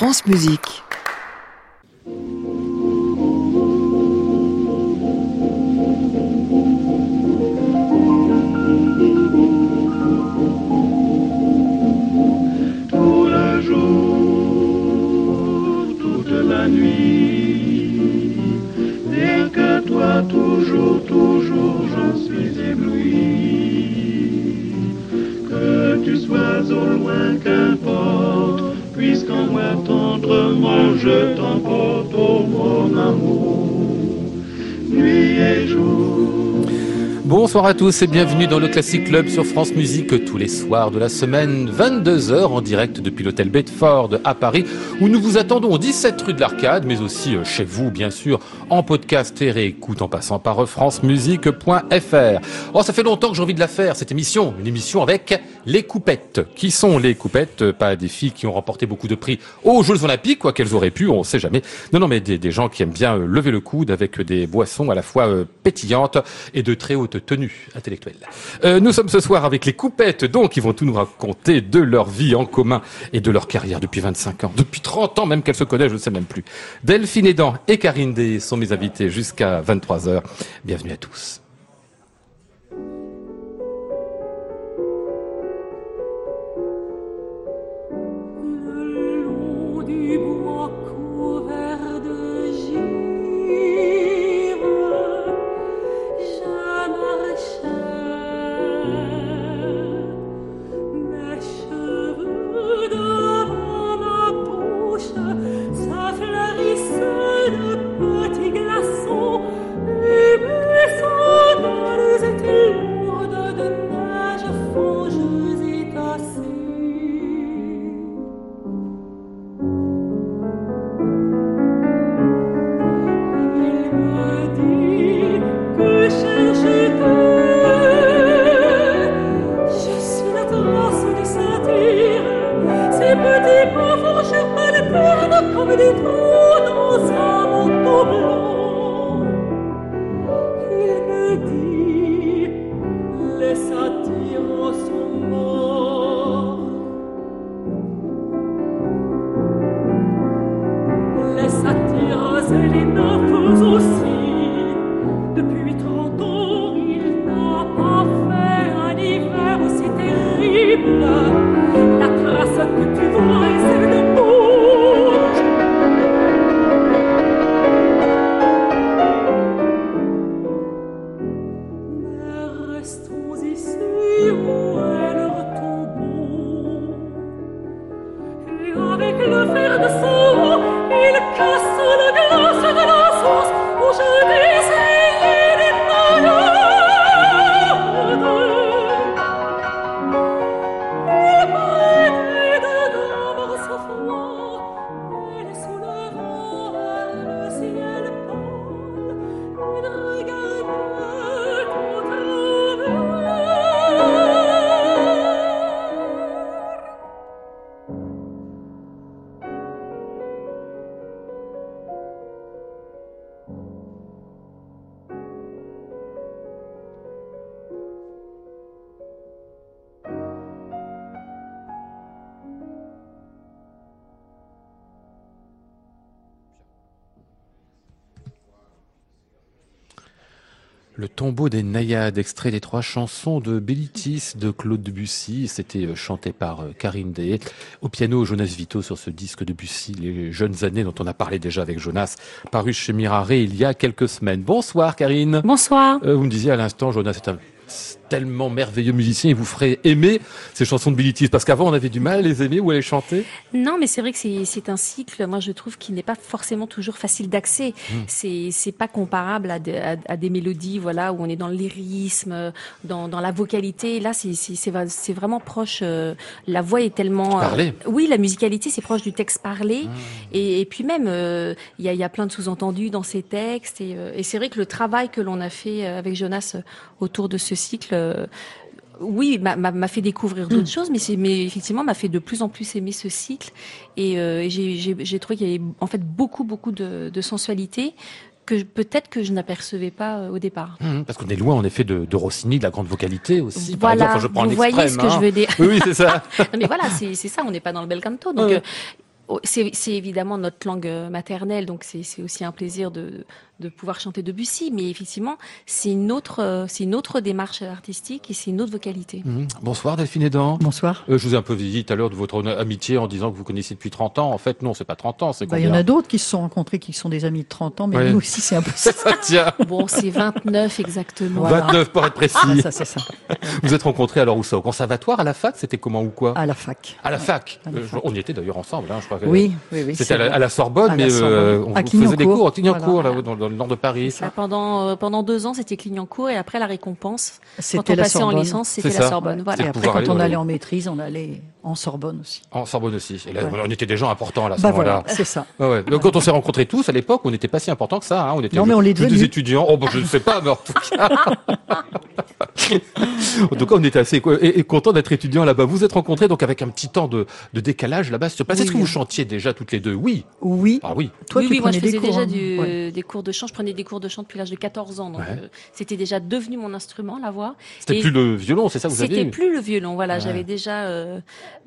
France Musique. Tout le jour, toute la nuit, rien que toi, toujours, toujours, j'en suis ébloui. Que tu sois au loin, puisqu'en moi tendrement je t'emporte, mon amour, nuit et jour. Bonsoir à tous et bienvenue dans le Classic Club sur France Musique tous les soirs de la semaine, 22h en direct depuis l'hôtel Bedford à Paris où nous vous attendons au 17 rue de l'Arcade mais aussi euh, chez vous bien sûr en podcast et réécoute en passant par francemusique.fr. Oh ça fait longtemps que j'ai envie de la faire cette émission, une émission avec les coupettes. Qui sont les coupettes? Pas des filles qui ont remporté beaucoup de prix aux Jeux Olympiques, quoi qu'elles auraient pu, on sait jamais. Non non mais des, des gens qui aiment bien euh, lever le coude avec des boissons à la fois euh, pétillantes et de très haute tenue intellectuelle. Euh, nous sommes ce soir avec les coupettes, donc, qui vont tout nous raconter de leur vie en commun et de leur carrière depuis 25 ans, depuis 30 ans même qu'elles se connaissent, je ne sais même plus. Delphine Edan et Karine Day sont mes invités jusqu'à 23h. Bienvenue à tous. Le tombeau des naïades, extrait des trois chansons de Bellitis de Claude Debussy. C'était euh, chanté par euh, Karine Day. Au piano, Jonas Vito sur ce disque de Debussy, les jeunes années dont on a parlé déjà avec Jonas, paru chez Mirare il y a quelques semaines. Bonsoir Karine. Bonsoir. Euh, vous me disiez à l'instant, Jonas est un tellement merveilleux musicien, il vous ferait aimer ces chansons de Bellitis parce qu'avant on avait du mal à les aimer ou à les chanter. Non, mais c'est vrai que c'est un cycle, moi je trouve, qui n'est pas forcément toujours facile d'accès. C'est c'est pas comparable à, de- à, à des mélodies voilà, où on est dans le lyrisme, dans, dans la vocalité. Là, c'est vraiment proche. euh, la voix est tellement... euh, Parlé. oui, la musicalité, c'est proche du texte parlé. Et, et puis même, euh, il y, a, il y a plein de sous-entendus dans ces textes. Et, et c'est vrai que le travail que l'on a fait avec Jonas autour de ce cycle... euh, oui, m'a- fait découvrir d'autres choses, mais, effectivement m'a fait de plus en plus aimer ce cycle. Et, euh, j'ai- trouvé qu'il y avait en fait beaucoup, beaucoup de, de sensualité que peut-être que je n'apercevais pas euh, au départ. Hum, Parce qu'on est loin, en effet, de, de Rossini, de la grande vocalité aussi. par Voilà, exemple, Enfin, je prends vous voyez ce que hein. je veux dire. Oui, c'est ça. Non, mais voilà, c'est ça, on n'est pas dans le bel canto. Donc, euh, oh, c'est évidemment notre langue maternelle, donc c'est c'est aussi un plaisir de, de pouvoir chanter Debussy. Mais effectivement, c'est une autre, euh, c'est une autre démarche artistique et c'est une autre vocalité. Mhm. Bonsoir Delphine Edan. Bonsoir. Euh, je vous ai un peu vieilli tout à l'heure de votre amitié en disant que vous connaissiez depuis 30 ans. En fait, non, c'est pas 30 ans, c'est Bah, il y en a d'autres qui se sont rencontrés qui sont des amis de 30 ans, mais Ouais. nous aussi c'est un peu ça. Ça tient. Bon, c'est 29 exactement. Voilà. 29 pour être précis. Ah, ça c'est ça. Vous êtes rencontrés alors où ça Au conservatoire, à la fac? C'était comment ou quoi? À la fac. À la fac. à la Euh, on y était d'ailleurs ensemble, hein, je crois. que- Oui, oui, oui. C'était à, la- vrai. à la Sorbonne, À la mais Sorbonne. euh, on À vous faisait des cours à Clignancourt, Voilà. là, dans, dans le nord de Paris. Ça, pendant, euh, pendant deux ans, c'était Clignancourt et après la récompense, quand on la passait en Sorbonne. licence, c'était la. Sorbonne. Et Voilà. C'est après, quand aller on allait en maîtrise, on allait en Sorbonne aussi. En Sorbonne aussi. Et là, Ouais. on était des gens importants là, à ce Bah moment-là. voilà, c'est ça. Ouais. Donc, quand on s'est rencontrés tous à l'époque, on n'était pas si importants que ça. Hein. On était Non, mais on des étudiants. Oh, bon, je ne sais pas, mais en tout cas. en tout cas, on était assez co- et, et contents d'être étudiants là-bas. Vous êtes rencontrés donc avec un petit temps de, de décalage là-bas sur place. Est-ce Oui. que vous chantiez déjà toutes les deux Oui. Oui. Ah oui. Toi, oui, tu oui, moi je faisais des cours, déjà hein. du, Ouais. des cours de chant. Je prenais des cours de chant depuis l'âge de 14 ans. Donc Ouais. euh, c'était déjà devenu mon instrument, la voix. C'était plus le violon, c'est ça que vous C'était aviez plus le violon. Voilà, j'avais déjà euh,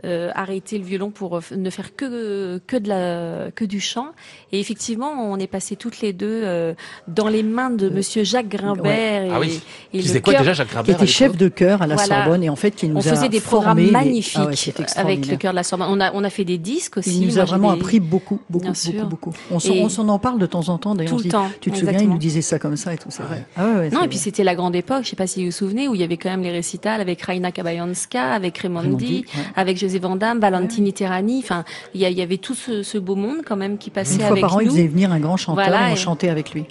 euh, arrêté le violon pour euh, ne faire que que de la que du chant. Et effectivement, on est passé toutes les deux euh, dans les mains de Monsieur Jacques Grimbert. Ah et, oui. et Qui le faisait quoi chœur- déjà, Jacques Qui Grimbert à était chef de chœur à la Voilà. Sorbonne et en fait qui nous On a faisait des programmes magnifiques Ah ouais, avec le chœur de la Sorbonne. On a on a fait des disques aussi. Il nous a vraiment des- appris beaucoup, beaucoup, Bien sûr. beaucoup, beaucoup. On s'en Et- on s'en en parle de temps en temps. D'ailleurs, tu te souviens, il nous disait ça comme ça et tout, c'est vrai. Ah ouais, ouais, Non, c'est et puis vrai. c'était la grande époque, je sais pas si vous vous souvenez, où il y avait quand même les récitals avec Raina Kabayanska, avec Raimondi, ouais. Avec José Van Damme, Valentini Terrani. Enfin, il y, avait tout ce, ce beau monde quand même qui passait Une fois avec par an, il nous. faisait venir un grand chanteur Voilà, et on et- chantait avec lui.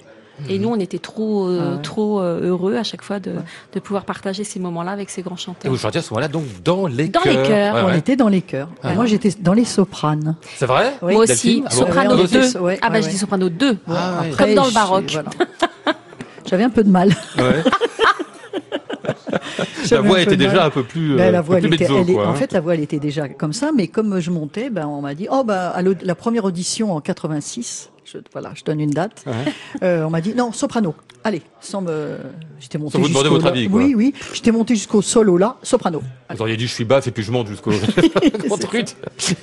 Et nous, on était trop, euh, Ah ouais. trop euh, heureux à chaque fois de, de pouvoir partager ces moments-là avec ces grands Et chanteurs. vous chantiez à ce moment-là donc dans les Dans les chœurs. chœurs. Ouais, On ouais. était dans les chœurs. Et Ouais. Moi, j'étais dans les sopranes. C'est vrai Oui. Moi Delphine aussi, Ah bon soprano Ouais, on 2. était- ouais, ah bah ouais, je ouais. dis soprano 2. Ah, ouais. Comme dans le baroque. voilà. J'avais un peu de mal. La voix était mal. déjà un peu plus, Ben, la voix, elle était, est- en hein. fait, la voix, elle était déjà comme ça, mais comme je montais, ben, on m'a dit, oh, bah, à l'aud- la première audition en 86, je, voilà, je donne une date, Ouais. euh, on m'a dit, non, soprano. Allez, sans me, j'étais monté Sans vous demander votre la- avis, quoi. Oui, oui, j'étais monté jusqu'au solo là, soprano. Vous auriez dit je suis basse et puis je monte jusqu'au truc.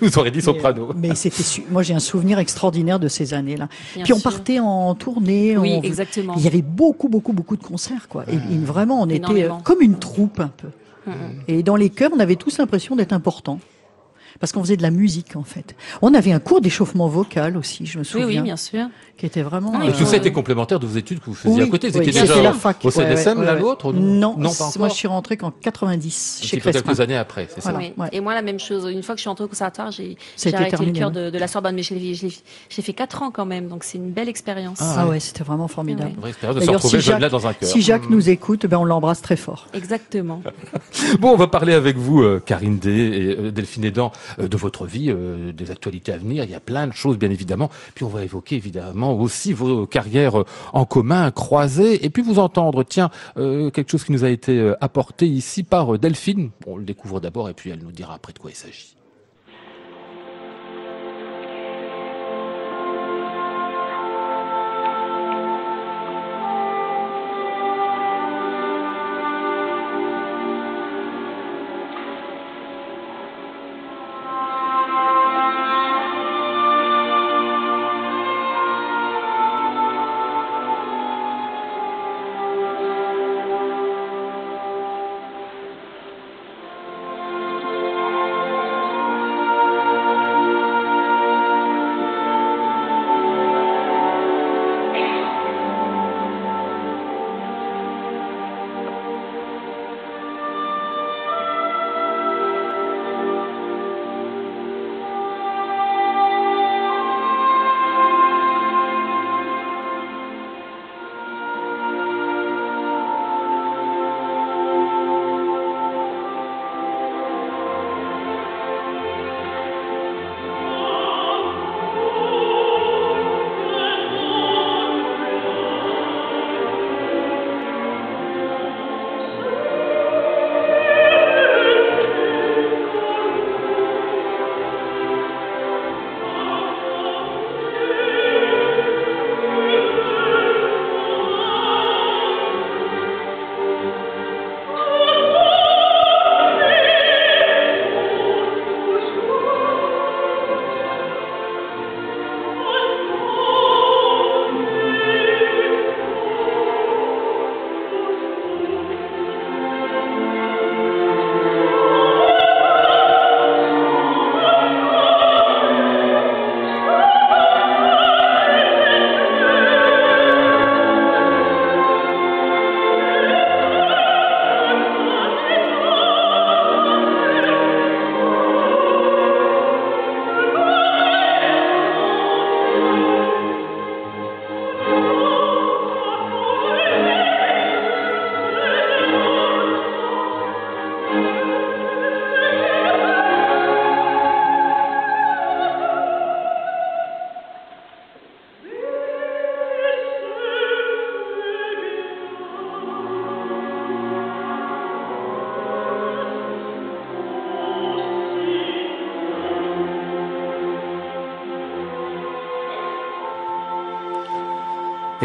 Vous auriez dit soprano. Mais, mais c'était, su- moi, j'ai un souvenir extraordinaire de ces années-là. Bien Puis on sûr. partait en tournée. Oui, on- exactement. Il y avait beaucoup, beaucoup, beaucoup de concerts, quoi. Et, et vraiment, on était euh, comme une troupe un peu. Mm, mm. Et dans les chœurs, on avait tous l'impression d'être importants. Parce qu'on faisait de la musique, en fait. On avait un cours d'échauffement vocal aussi, je me Oui, souviens, oui, bien sûr. qui était vraiment... Et euh, tout ça était complémentaire de vos études que vous faisiez oui, à côté. Vous oui, étiez c'était déjà la au- fac. au ouais, l'un l'autre Non, non pas encore. moi je suis rentrée qu'en 90 Un chez Crespin. quelques années après, c'est ça. Voilà. Oui. Et moi, la même chose. Une fois que je suis entrée au conservatoire, j'ai arrêté terminé, le ouais. de, de la Sorbonne, mais j'ai fait quatre ans quand même, donc c'est une belle expérience. Ah, Ah ouais, c'était vraiment formidable. Une vraie expérience de se D'ailleurs, retrouver si Jacques, là dans un chœur. si Jacques nous écoute, ben on l'embrasse très fort. Exactement. Bon, on va parler avec vous, euh, Karine Day et euh, Delphine Edan, de votre vie, euh, des actualités à venir. Il y a plein de choses, bien évidemment. Puis on va évoquer évidemment aussi vos carrières euh, en commun, croisées, et puis vous entendre, tiens, euh, quelque chose qui nous a été euh, apporté ici par euh, Delphine. On le découvre d'abord, et puis elle nous dira après de quoi il s'agit.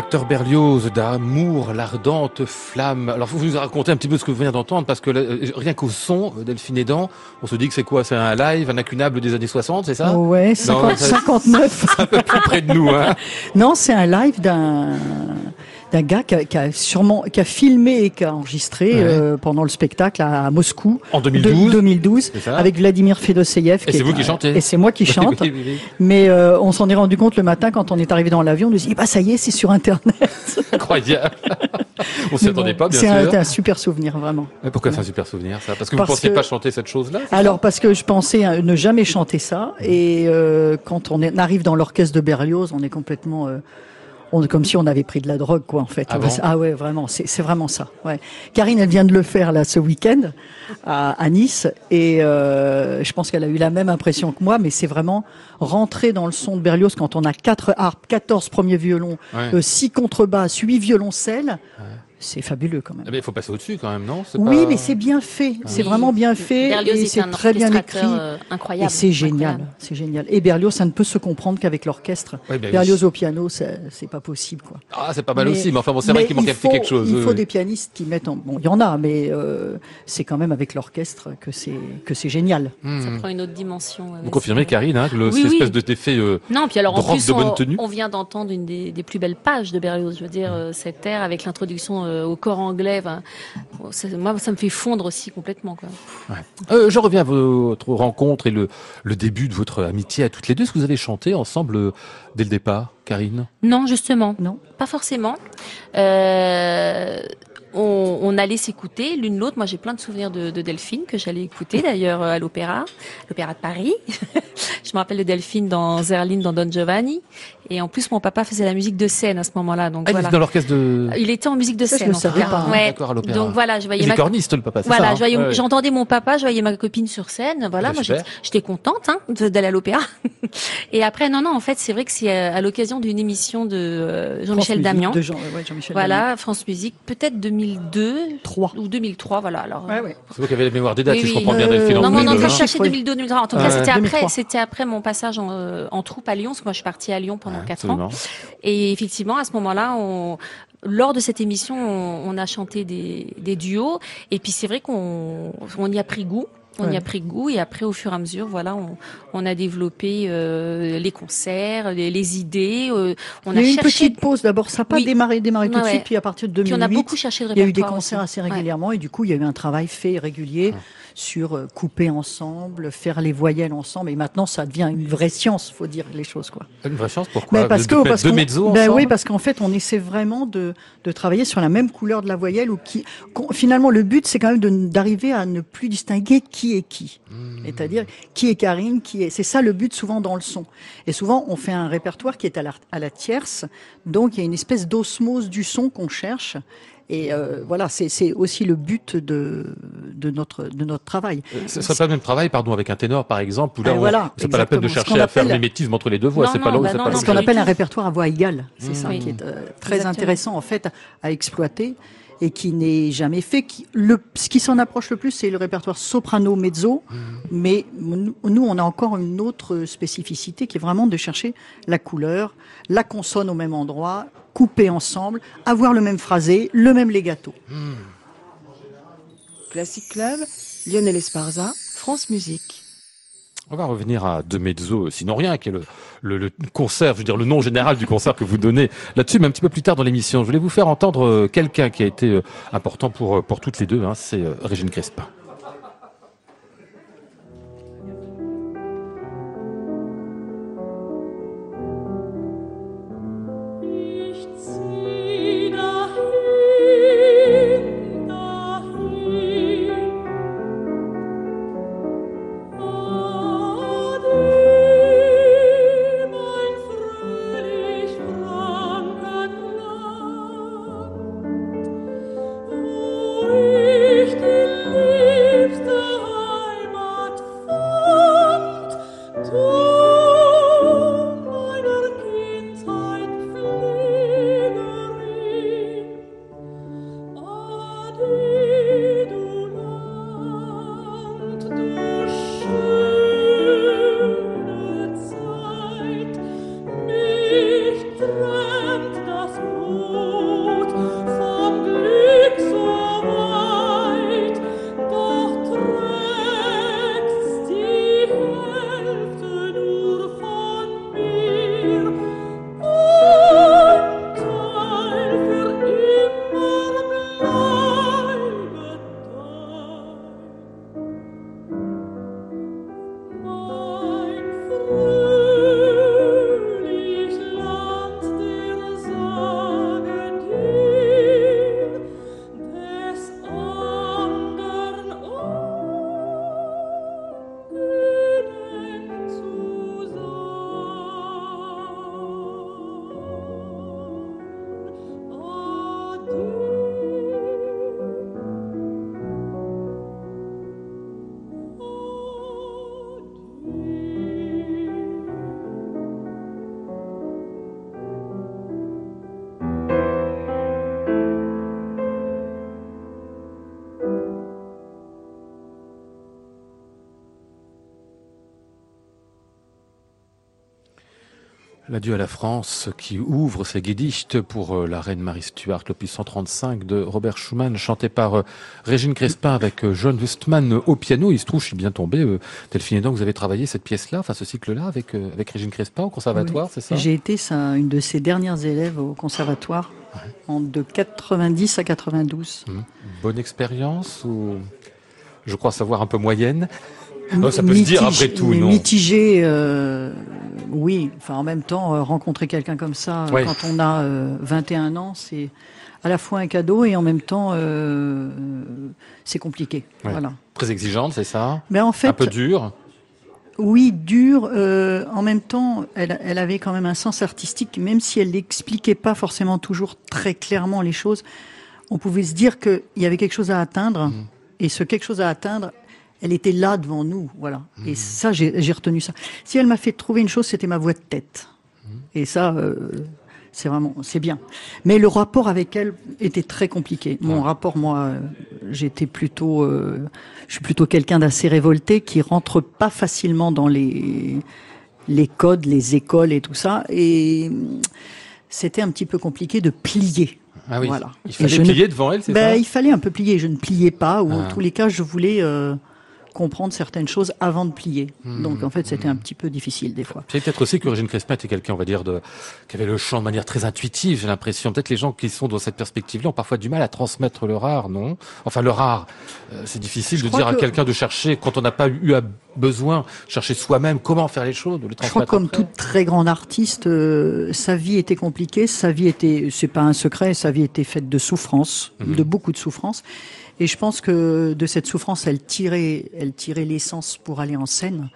Hector Berlioz d'Amour, l'ardente flamme. Alors, vous nous racontez un petit peu ce que vous venez d'entendre, parce que euh, rien qu'au son, euh, Delphine Edan, on se dit que c'est quoi? C'est un live, un incunable des années 60, c'est ça? Oh ouais, 50 ça- 59. Un peu plus près de nous, hein Non, c'est un live d'un d'un gars qui a, qui a sûrement qui a filmé et qui a enregistré Ouais. euh, pendant le spectacle à, à Moscou En de- 2012. 2012 C'est ça. avec Vladimir Fedoseyev. Et c'est est vous qui chantez. Et c'est moi qui chante. Oui, oui, oui. Mais euh, on s'en est rendu compte le matin quand on est arrivé dans l'avion. On nous dit bah ça y est, c'est sur internet. Incroyable. on s'y attendait bon, pas, bien sûr. c'est un super souvenir vraiment. Mais pourquoi c'est un super souvenir, ça? Parce que vous Parce pensiez que- pas chanter cette chose-là Alors parce que je pensais ne jamais chanter ça et euh, quand on est- arrive dans l'orchestre de Berlioz, on est complètement on comme si on avait pris de la drogue quoi en fait. Ah bon ouais vraiment, c'est c'est vraiment ça. Ouais. Karine elle vient de le faire là ce week-end à, à Nice et euh, je pense qu'elle a eu la même impression que moi mais c'est vraiment rentrer dans le son de Berlioz quand on a quatre harpes, 14 premiers violons, Ouais. euh, six contrebasses, huit violoncelles. C'est fabuleux quand même. Eh ben, il faut passer au-dessus quand même, non? C'est Oui, pas- mais c'est bien fait. C'est Oui. vraiment bien fait Berlioz et est c'est un très bien écrit. euh, incroyable. Et c'est génial, c'est génial. Et Berlioz, ça ne peut se comprendre qu'avec l'orchestre. Ben oui. Berlioz au piano, c'est c'est pas possible, quoi. Ah, c'est pas mal Mais- aussi, mais enfin bon, c'est vrai mais qu'il manque quelque chose. Il oui, faut oui. des pianistes qui mettent en. Bon, il y en a, mais euh, c'est quand même avec l'orchestre que c'est que c'est génial. Ça Hmm. prend une autre dimension. Vous confirmez, c'est- Karine, hein, que le, Oui, cette oui. espèce de d'effet euh, Non, puis alors en plus, on, tenue. on vient d'entendre une des, des plus belles pages de Berlioz. Je veux dire, euh, cette ère avec l'introduction au corps anglais. enfin, ça- moi, ça me fait fondre aussi complètement. Quoi. Euh, je reviens à votre rencontre et le, le début de votre amitié à toutes les deux. Est-ce que vous avez chanté ensemble euh, dès le départ, Karine? Non, justement, Non. pas forcément. Euh, on, on allait s'écouter l'une l'autre. Moi, j'ai plein de souvenirs de, de Delphine que j'allais écouter d'ailleurs euh, à l'opéra, l'opéra de Paris. je me rappelle de Delphine dans Zerline, dans Don Giovanni. Et en plus, mon papa faisait la musique de scène à ce moment-là. Donc Ah, il voilà. était dans l'orchestre de... Il était en musique de Ça, je scène. le en tout savais cas. pas. Ouais. D'accord, à l'opéra. Donc voilà, je voyais Il est corniste, le papa, c'est Voilà, ça hein je voyais- Ouais, ouais. j'entendais mon papa, je voyais ma copine sur scène. Voilà, Ah, moi j'étais j'étais contente hein, d'aller à l'opéra. Et après, non, non, en fait, c'est vrai que c'est euh, à l'occasion d'une émission de euh, Jean-Michel Damian. De Jean, ouais, Jean-Michel Voilà, France Musique, peut-être 2002 Trois. ou 2003, voilà. Alors. Ouais, ouais. C'est vous qui avez la mémoire des dates, Oui, si je oui. comprends bien, Euh, non, mais on est en entre train les de deux, hein. chercher oui. 2002, 2003. En tout cas, c'était après, 2003. c'était après mon passage en, euh, en troupe à Lyon, parce que moi je suis partie à Lyon pendant Ouais, quatre ans. absolument. Et effectivement, à ce moment-là, on, lors de cette émission, on, on a chanté des, des duos. Et puis c'est vrai qu'on on y a pris goût. On y a pris goût et après, au fur et à mesure, voilà, on, on a développé euh, les concerts, les, les idées. euh, on Il y a eu une cherché, petite pause d'abord, ça n'a pas Oui. démarré, démarré tout Ouais, de suite, puis à partir de puis 2008, on a beaucoup cherché le il y a eu des concerts aussi. assez Ouais. régulièrement et du coup il y a eu un travail fait régulier sur euh, couper ensemble, faire les voyelles ensemble et maintenant ça devient une vraie science, faut dire les choses quoi. Une vraie chance, pourquoi Mais parce De- que parce deux ben oui parce qu'en fait on essaie vraiment de de travailler sur la même couleur de la voyelle ou qui finalement le but c'est quand même d'arriver à ne plus distinguer qui est qui. Hmm. C'est-à-dire qui est Karine, qui est c'est ça le but souvent dans le son. Et souvent on fait un répertoire qui est à la à la tierce, donc il y a une espèce d'osmose du son qu'on cherche. Et euh, voilà, c'est c'est aussi le but de de notre de notre travail. Euh, Ce serait pas le même travail, pardon, avec un ténor, par exemple, où là, on- voilà, c'est pas la peine de chercher à faire mimétisme entre les deux voix. C'est pas bah pas Ce qu'on appelle un répertoire à voix égale, c'est Mmh. ça Oui. qui est euh, très Exactement. intéressant en fait à exploiter et qui n'est jamais fait. Qui, le, ce qui s'en approche le plus, c'est le répertoire soprano-mezzo, mais nous, nous, on a encore une autre spécificité qui est vraiment de chercher la couleur, la consonne au même endroit, couper ensemble, avoir le même phrasé, le même legato. Classic Club, Lionel Esparza, France Musique. On va revenir à De Mezzo, sinon rien, qui est le, le, le concert, je veux dire le nom général du concert que vous donnez là-dessus, mais un petit peu plus tard dans l'émission. Je voulais vous faire entendre euh, quelqu'un qui a été euh, important pour, euh, pour toutes les deux, hein, c'est Régine Crespin. L'adieu à la France qui ouvre ses guidichtes pour euh, la reine Marie Stuart, l'opus 135 de Robert Schumann, chanté par euh, Régine Crespin avec euh, John Wustman au piano. Il se trouve, je suis bien tombé, Delphine donc vous avez travaillé cette pièce-là, enfin ce cycle-là avec, avec Régine Crespin au conservatoire, c'est ça? J'ai été ça, une de ses dernières élèves au conservatoire, en, de 90 à 92. Hum. Bonne expérience ou je crois savoir un peu moyenne? Ça peut se dire après tout, non Mitigé, euh, oui. Enfin, en même temps, euh, rencontrer quelqu'un comme ça euh, quand on a 21 ans, c'est à la fois un cadeau et en même temps, c'est compliqué. Voilà. Très exigeante, c'est ça? Mais en fait, un peu dur. Oui, dur. en même temps, elle, elle, avait quand même un sens artistique, même si elle n'expliquait pas forcément toujours très clairement les choses. On pouvait se dire qu'il y avait quelque chose à atteindre, mmh. et ce quelque chose à atteindre, elle était là devant nous, voilà. Et mmh. ça, j'ai retenu ça. Si elle m'a fait trouver une chose, c'était ma voix de tête. Mmh. Et ça, euh, c'est vraiment, c'est bien. Mais le rapport avec elle était très compliqué. Mon rapport, moi, euh, j'étais plutôt, euh, je suis plutôt quelqu'un d'assez révolté qui rentre pas facilement dans les les codes, les écoles et tout ça. Et c'était un petit peu compliqué de plier. Ah oui. Voilà. Il fallait plier devant elle, c'est ben, ça? Il fallait un peu plier. Je ne pliais pas, ou en ah. tous les cas, je voulais comprendre certaines choses avant de plier. Hmm. Donc en fait, c'était un petit peu difficile des fois. C'est peut-être aussi que Régine Crespin était quelqu'un, on va dire, de, qui avait le chant de manière très intuitive, j'ai l'impression. Peut-être les gens qui sont dans cette perspective-là ont parfois du mal à transmettre le rare, non? Enfin, le rare, euh, c'est difficile de dire à quelqu'un de chercher, quand on n'a pas eu besoin, chercher soi-même comment faire les choses, de transmettre. Je crois comme toute très grande artiste, euh, sa vie était compliquée, sa vie était, c'est pas un secret, sa vie était faite de souffrance, mhm. de beaucoup de souffrance. Et je pense que de cette souffrance, elle tirait, elle tirait l'essence pour aller en scène,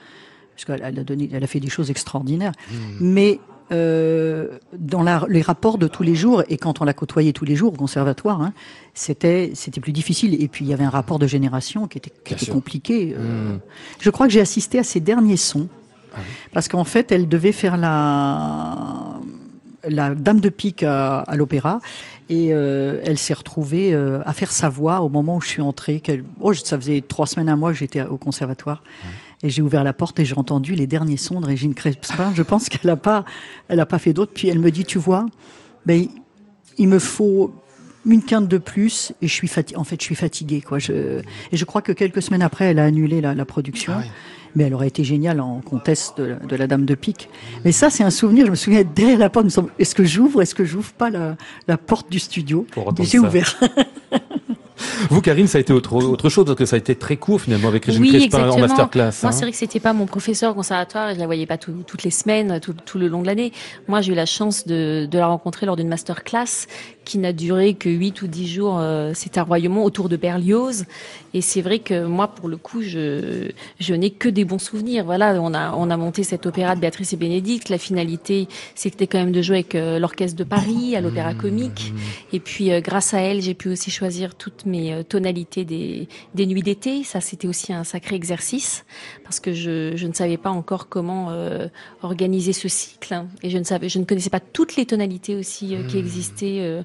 parce qu'elle a donné, elle a fait des choses extraordinaires. Mmh. Mais euh, dans la, les rapports de tous les jours, et quand on la côtoyait tous les jours au conservatoire, hein, c'était c'était plus difficile. Et puis il y avait un rapport de génération qui était, qui était compliqué. Euh. Mmh. Je crois que j'ai assisté à ses derniers sons, ah parce qu'en fait, elle devait faire la la Dame de Pique à, l'opéra et euh, elle s'est retrouvée euh, à faire sa voix au moment où je suis entrée. Oh, ça faisait trois semaines, un mois que j'étais au conservatoire. Et j'ai ouvert la porte et j'ai entendu les derniers sons de Régine Crespin. Je pense qu'elle n'a pas, elle a pas fait d'autres. Puis elle me dit, tu vois, ben, il me faut une quinte de plus et je suis fatiguée. En fait, je suis fatiguée, quoi. Je, et je crois que quelques semaines après, elle a annulé la, la production. Ah mais elle aurait été géniale en comtesse de, la Dame de Pique. Mais ça, c'est un souvenir. Je me souviens derrière la porte. Est-ce que j'ouvre Est-ce que j'ouvre pas la, la, porte du studio? J'ai ouvert. Vous, Karine, ça a été autre, autre chose, parce que ça a été très court finalement avec Régine oui, Crespin en masterclass. Moi, hein. c'est vrai que c'était pas mon professeur conservatoire, et je la voyais pas toutes les semaines, tout, tout le long de l'année. Moi, j'ai eu la chance de, de la rencontrer lors d'une masterclass qui n'a duré que 8 ou 10 jours. Euh, C'était un royaume autour de Berlioz. Et c'est vrai que moi, pour le coup, je, je n'ai que des bons souvenirs. Voilà, on a, on a monté cet opéra de Béatrice et Bénédicte. La finalité, c'était quand même de jouer avec euh, l'orchestre de Paris, à l'Opéra Comique. Et puis, euh, grâce à elle, j'ai pu aussi choisir toutes mes tonalités des, des nuits d'été. Ça, c'était aussi un sacré exercice parce que je, je ne savais pas encore comment organiser ce cycle. Et je ne savais, je ne connaissais pas toutes les tonalités aussi qui mmh. existaient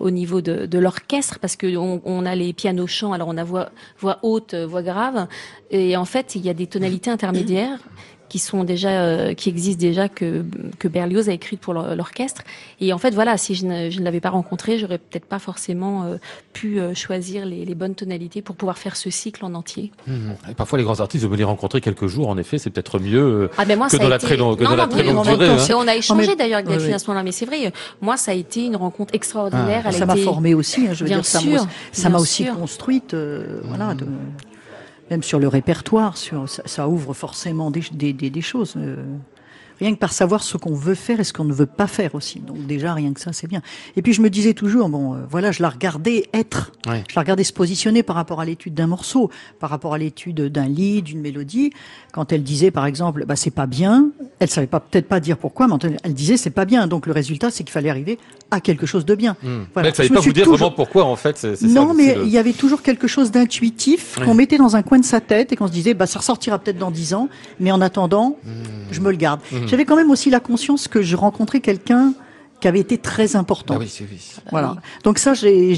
au niveau de, de l'orchestre parce que on, on, a les pianos chants, alors on a voix, voix haute, voix grave, et en fait il y a des tonalités intermédiaires qui sont déjà euh, qui existent déjà que que Berlioz a écrit pour l'orchestre et en fait voilà si je ne, je ne l'avais pas rencontré j'aurais peut-être pas forcément euh, pu euh, choisir les, les, bonnes tonalités pour pouvoir faire ce cycle en entier mmh. et parfois les grands artistes de venir rencontrer quelques jours en effet c'est peut-être mieux ah ben moi, que, dans la très longue, que dans la très longue durée hein. on a échangé d'ailleurs avec Delphine à ce moment-là mais c'est vrai moi ça a été une rencontre extraordinaire ah. ça m'a formé aussi hein, je veux bien dire sûr, ça m'a aussi construite voilà de même sur le répertoire, sur, ça, ça ouvre forcément des, des, des, des choses. Euh, rien que par savoir ce qu'on veut faire et ce qu'on ne veut pas faire aussi. Donc déjà, rien que ça, c'est bien. Et puis je me disais toujours, bon, euh, voilà, je la regardais être, je la regardais se positionner par rapport à l'étude d'un morceau, par rapport à l'étude d'un lit, d'une mélodie. Quand elle disait, par exemple, bah c'est pas bien, elle savait pas peut-être pas dire pourquoi, mais elle disait c'est pas bien. Donc le résultat, c'est qu'il fallait arriver à quelque chose de bien. Hmm. Voilà. elle savait pas vous dire vraiment pourquoi en fait. non, mais il y avait toujours quelque chose d'intuitif qu'on mettait dans un coin de sa tête et qu'on se disait, bah ça ressortira peut-être dans dix ans, mais en attendant, hmm. je me le garde. Hmm. J'avais quand même aussi la conscience que je rencontrais quelqu'un qui avait été très important. Ah oui, oui. Voilà. Donc ça, j'ai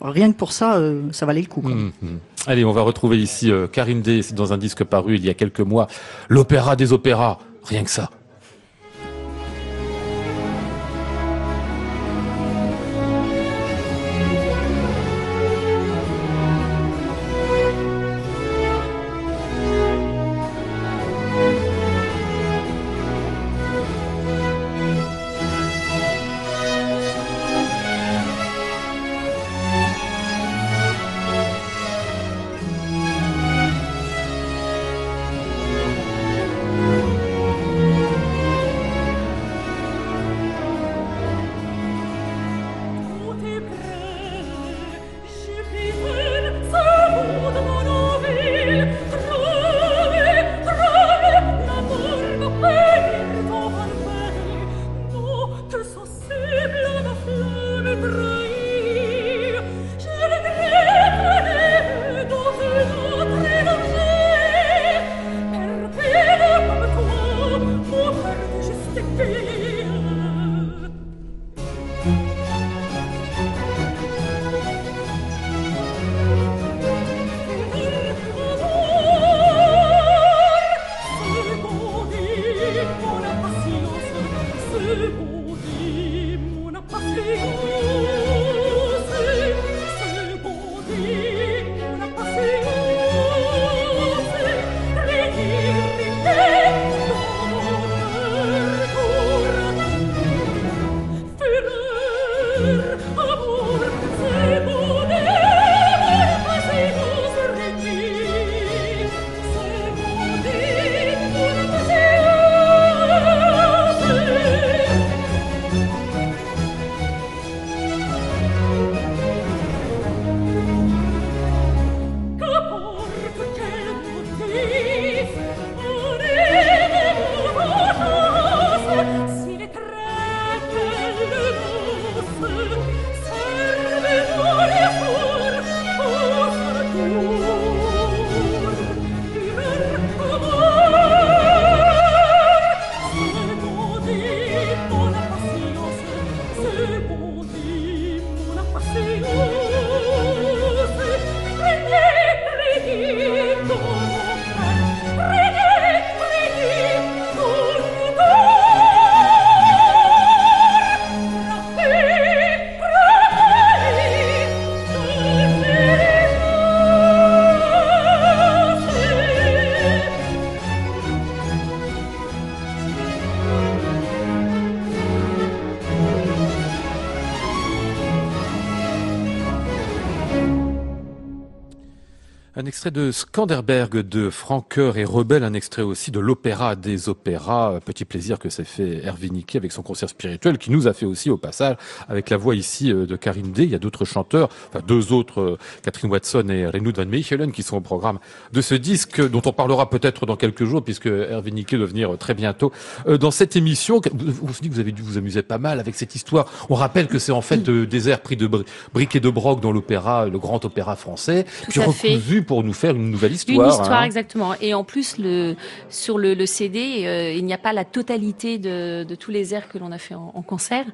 rien que pour ça, euh, ça valait le coup. Mmh, mmh. Allez, on va retrouver ici euh, Karine D. Dans un disque paru il y a quelques mois. L'opéra des opéras. Rien que ça. Extrait de Skanderberg de Francoeur et Rebelle, un extrait aussi de l'opéra des opéras. Petit plaisir que s'est fait Hervé Niquet avec son concert spirituel qui nous a fait aussi au passage avec la voix ici euh, de Karine D. Il y a d'autres chanteurs, enfin deux autres, euh, Catherine Watson et Renoud Van Mechelen qui sont au programme de ce disque dont on parlera peut-être dans quelques jours puisque Hervé Niquet doit venir très bientôt euh, dans cette émission. Vous vous dites que vous avez dû vous amuser pas mal avec cette histoire. On rappelle que c'est en fait de- des airs pris de bri- briques et de broc dans l'opéra, le grand opéra français, puis recousu pour nous faire une nouvelle Une histoire. histoire, hein. exactement. Et en plus, le, sur le, le CD, euh, il n'y a pas la totalité de, de tous les airs que l'on a fait en, en concert.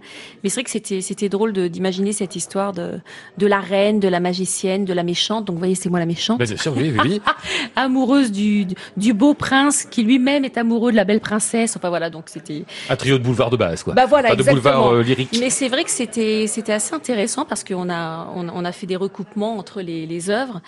Mais c'est vrai que c'était, c'était drôle d'imaginer cette histoire de, de la reine, de la magicienne, de la méchante. Donc, vous voyez, c'est moi la méchante. Ben, bien sûr, oui, oui, oui. amoureuse du, du- beau prince qui lui-même est amoureux de la belle princesse. Enfin voilà, donc c'était. Un trio de boulevard de base, quoi. Bah voilà, Pas de boulevard euh, lyrique. Mais c'est vrai que c'était c'était assez intéressant parce qu'on a on, on a fait des recoupements entre les, les œuvres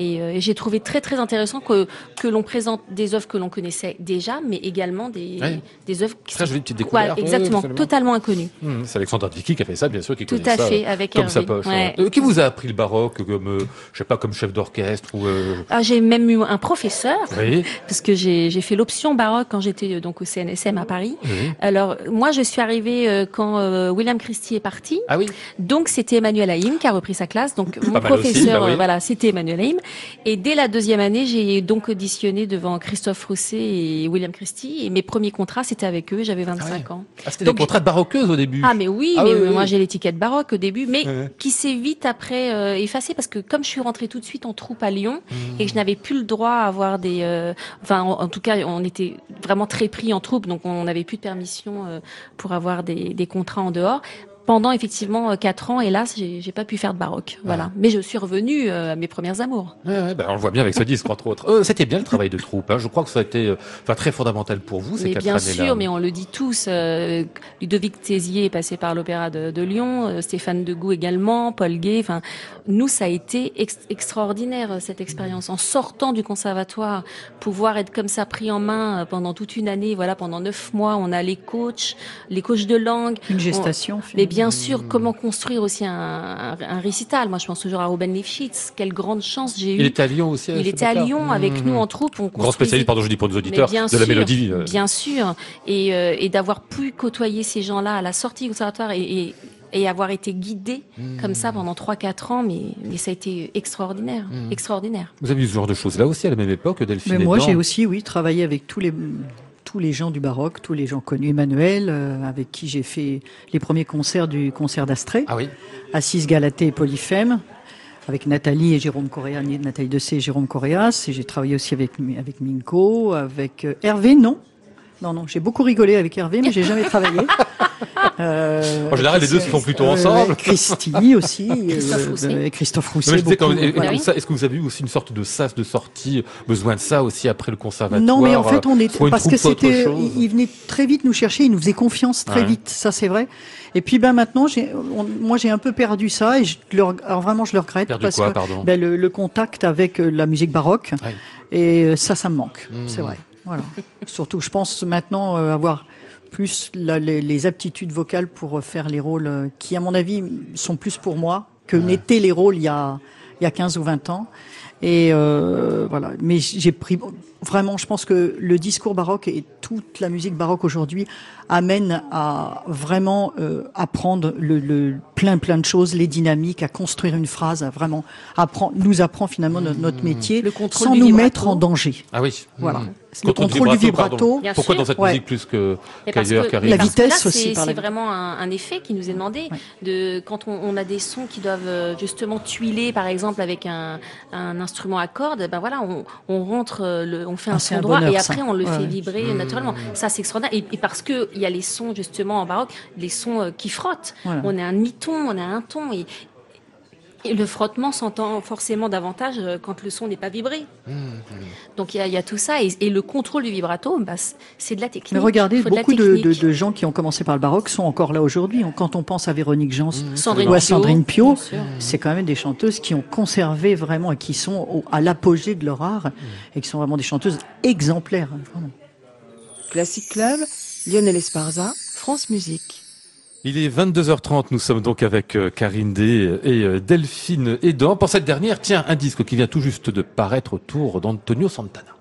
et, euh, et j'ai trouvé très très intéressant que que l'on présente des œuvres que l'on connaissait déjà, mais également des Ouais. des œuvres qui Très sont jolie petite découverte. exactement, Ouais, absolument. totalement inconnues. Hum, c'est Alexandre Vicky qui a fait ça, bien sûr, qui Tout connaît à ça, fait, avec comme Hervé. sa poche. Ouais. Euh, qui vous a appris le baroque comme, euh, je sais pas, comme chef d'orchestre ou euh, Ah, j'ai même eu un professeur oui, parce que j'ai j'ai fait l'option baroque quand j'étais euh, donc au CNSM à Paris. Alors moi je suis arrivée euh, quand euh, William Christie est parti. Ah oui. Donc c'était Emmanuel Haïm qui a repris sa classe. Donc mon aussi, professeur, bah oui. euh, voilà, c'était Emmanuel Haïm. Et dès la deuxième année, j'ai donc auditionné devant Christophe Rousset et William Christie. Et mes premiers contrats, c'était avec eux. J'avais 25 ans. Ah, c'était des contrats de baroqueuses au début. Ah mais oui, Ah mais oui, oui, moi oui. j'ai l'étiquette baroque au début, mais Ouais. qui s'est vite après euh, effacée parce que comme je suis rentrée tout de suite en troupe à Lyon Mmh. et que je n'avais plus le droit à avoir des, euh, enfin en, en tout cas on était vraiment très pris en troupe, donc on n'avait plus de permission euh, pour avoir des, des contrats en dehors. Pendant effectivement euh, quatre ans, hélas, j'ai j'ai pas pu faire de baroque, voilà. Mais je suis revenue euh, à mes premières amours. Ouais, ouais, bah, on le voit bien avec ce disque, entre autres. Euh, C'était bien le travail de troupe. Hein. Je crois que ça a été euh, enfin, très fondamental pour vous, ces Mais quatre bien années-là. sûr, mais on le dit tous. euh, Ludovic Tézier est passé par l'Opéra de, de Lyon, euh, Stéphane Degout également, Paul Gay. Enfin, nous, ça a été ex- extraordinaire cette expérience. En sortant du conservatoire, pouvoir être comme ça pris en main pendant toute une année. Voilà, pendant neuf mois, on a les coachs, les coachs de langue. Une gestation. Mais finalement. Bien sûr, comment construire aussi un, un, un récital Moi, je pense toujours à Ruben Lifshitz. Quelle grande chance j'ai Il eue. était à Lyon aussi. Il était à Lyon avec Mmh. nous en troupe. On Grand spécialiste, pardon, je dis pour nos auditeurs, de la sûr, mélodie. euh, Bien sûr. Et, euh, et d'avoir pu côtoyer ces gens-là à la sortie du conservatoire et, et, et avoir été guidé comme ça pendant 3-4 ans, mais, mais ça a été extraordinaire. Extraordinaire. Vous avez eu ce genre de choses-là aussi à la même époque, Delphine Mais moi, j'ai aussi, oui, travaillé avec tous les tous les gens du baroque, tous les gens connus. Emmanuel, euh, avec qui j'ai fait les premiers concerts du concert d'Astrée, Ah oui. Assis Galatée et Polyphème, avec Nathalie et Jérôme Correa, Nathalie Dessay et Jérôme Correas. Et j'ai travaillé aussi avec avec Minko, avec euh, Hervé, non. Non, non, j'ai beaucoup rigolé avec Hervé, mais j'ai jamais travaillé. Euh, En général, les deux se font plutôt euh, ensemble. Christy aussi. Christophe euh, Rousset. Christophe Rousset. Est-ce que vous avez eu aussi une sorte de sas de sortie, besoin de ça aussi après le conservatoire Non, mais en fait, on euh, est parce que c'était, il venait très vite nous chercher, il nous faisait confiance très Ouais. vite, ça c'est vrai. Et puis ben maintenant, j'ai, moi j'ai un peu perdu ça et je le, reg- alors vraiment je le regrette Perdu parce quoi, que pardon ben, le, le contact avec euh, la musique baroque Ouais. et euh, ça, ça me manque, Mmh. c'est vrai. Voilà. Surtout, je pense maintenant euh, avoir plus la- les, les aptitudes vocales pour faire les rôles qui, à mon avis, sont plus pour moi que n'étaient les rôles il y a il y a 15 ou 20 ans. Et euh, voilà. Mais j'ai pris vraiment, je pense que le discours baroque et toute la musique baroque aujourd'hui amène à vraiment euh, apprendre le, le plein plein de choses, les dynamiques, à construire une phrase, à vraiment apprendre, nous apprend finalement notre, notre métier Le sans nous mettre en danger. Ah oui. Voilà. Mmh. Le contrôle du vibrato. Pourquoi sûr. dans cette Ouais. musique plus que qu'ailleurs, La vitesse là, aussi, c'est- vraiment un, un effet qui nous est demandé. Ouais. De quand on, on a des sons qui doivent euh, justement tuiler, par exemple avec un, un instrument à cordes, ben voilà, on, on rentre, euh, le, on fait Ah, un son un droit bonheur, et ça. après on le Ouais, fait vibrer naturellement. Ça c'est extraordinaire. Et, et parce que il y a les sons justement en baroque, les sons euh, qui frottent. Voilà. On a un demi-ton, on a un ton et et le frottement s'entend forcément davantage euh, quand le son n'est pas vibré. Donc il y a, il y a tout ça et, et le contrôle du vibrato, bah, c'est de la technique. Mais regardez, beaucoup de, de, technique. de gens qui ont commencé par le baroque sont encore là aujourd'hui. Quand on pense à Véronique Jans Sandrine ou à Pio, Sandrine Pio, sûr. c'est quand même des chanteuses qui ont conservé vraiment et qui sont au- à l'apogée de leur art et qui sont vraiment des chanteuses exemplaires. hein, vraiment. Classic Club, Lionel Esparza, France Musique. Il est 22h30, nous sommes donc avec euh, Karine D et euh, Delphine Edan. Pour cette dernière, tiens, un disque qui vient tout juste de paraître autour d'Antonio Santana.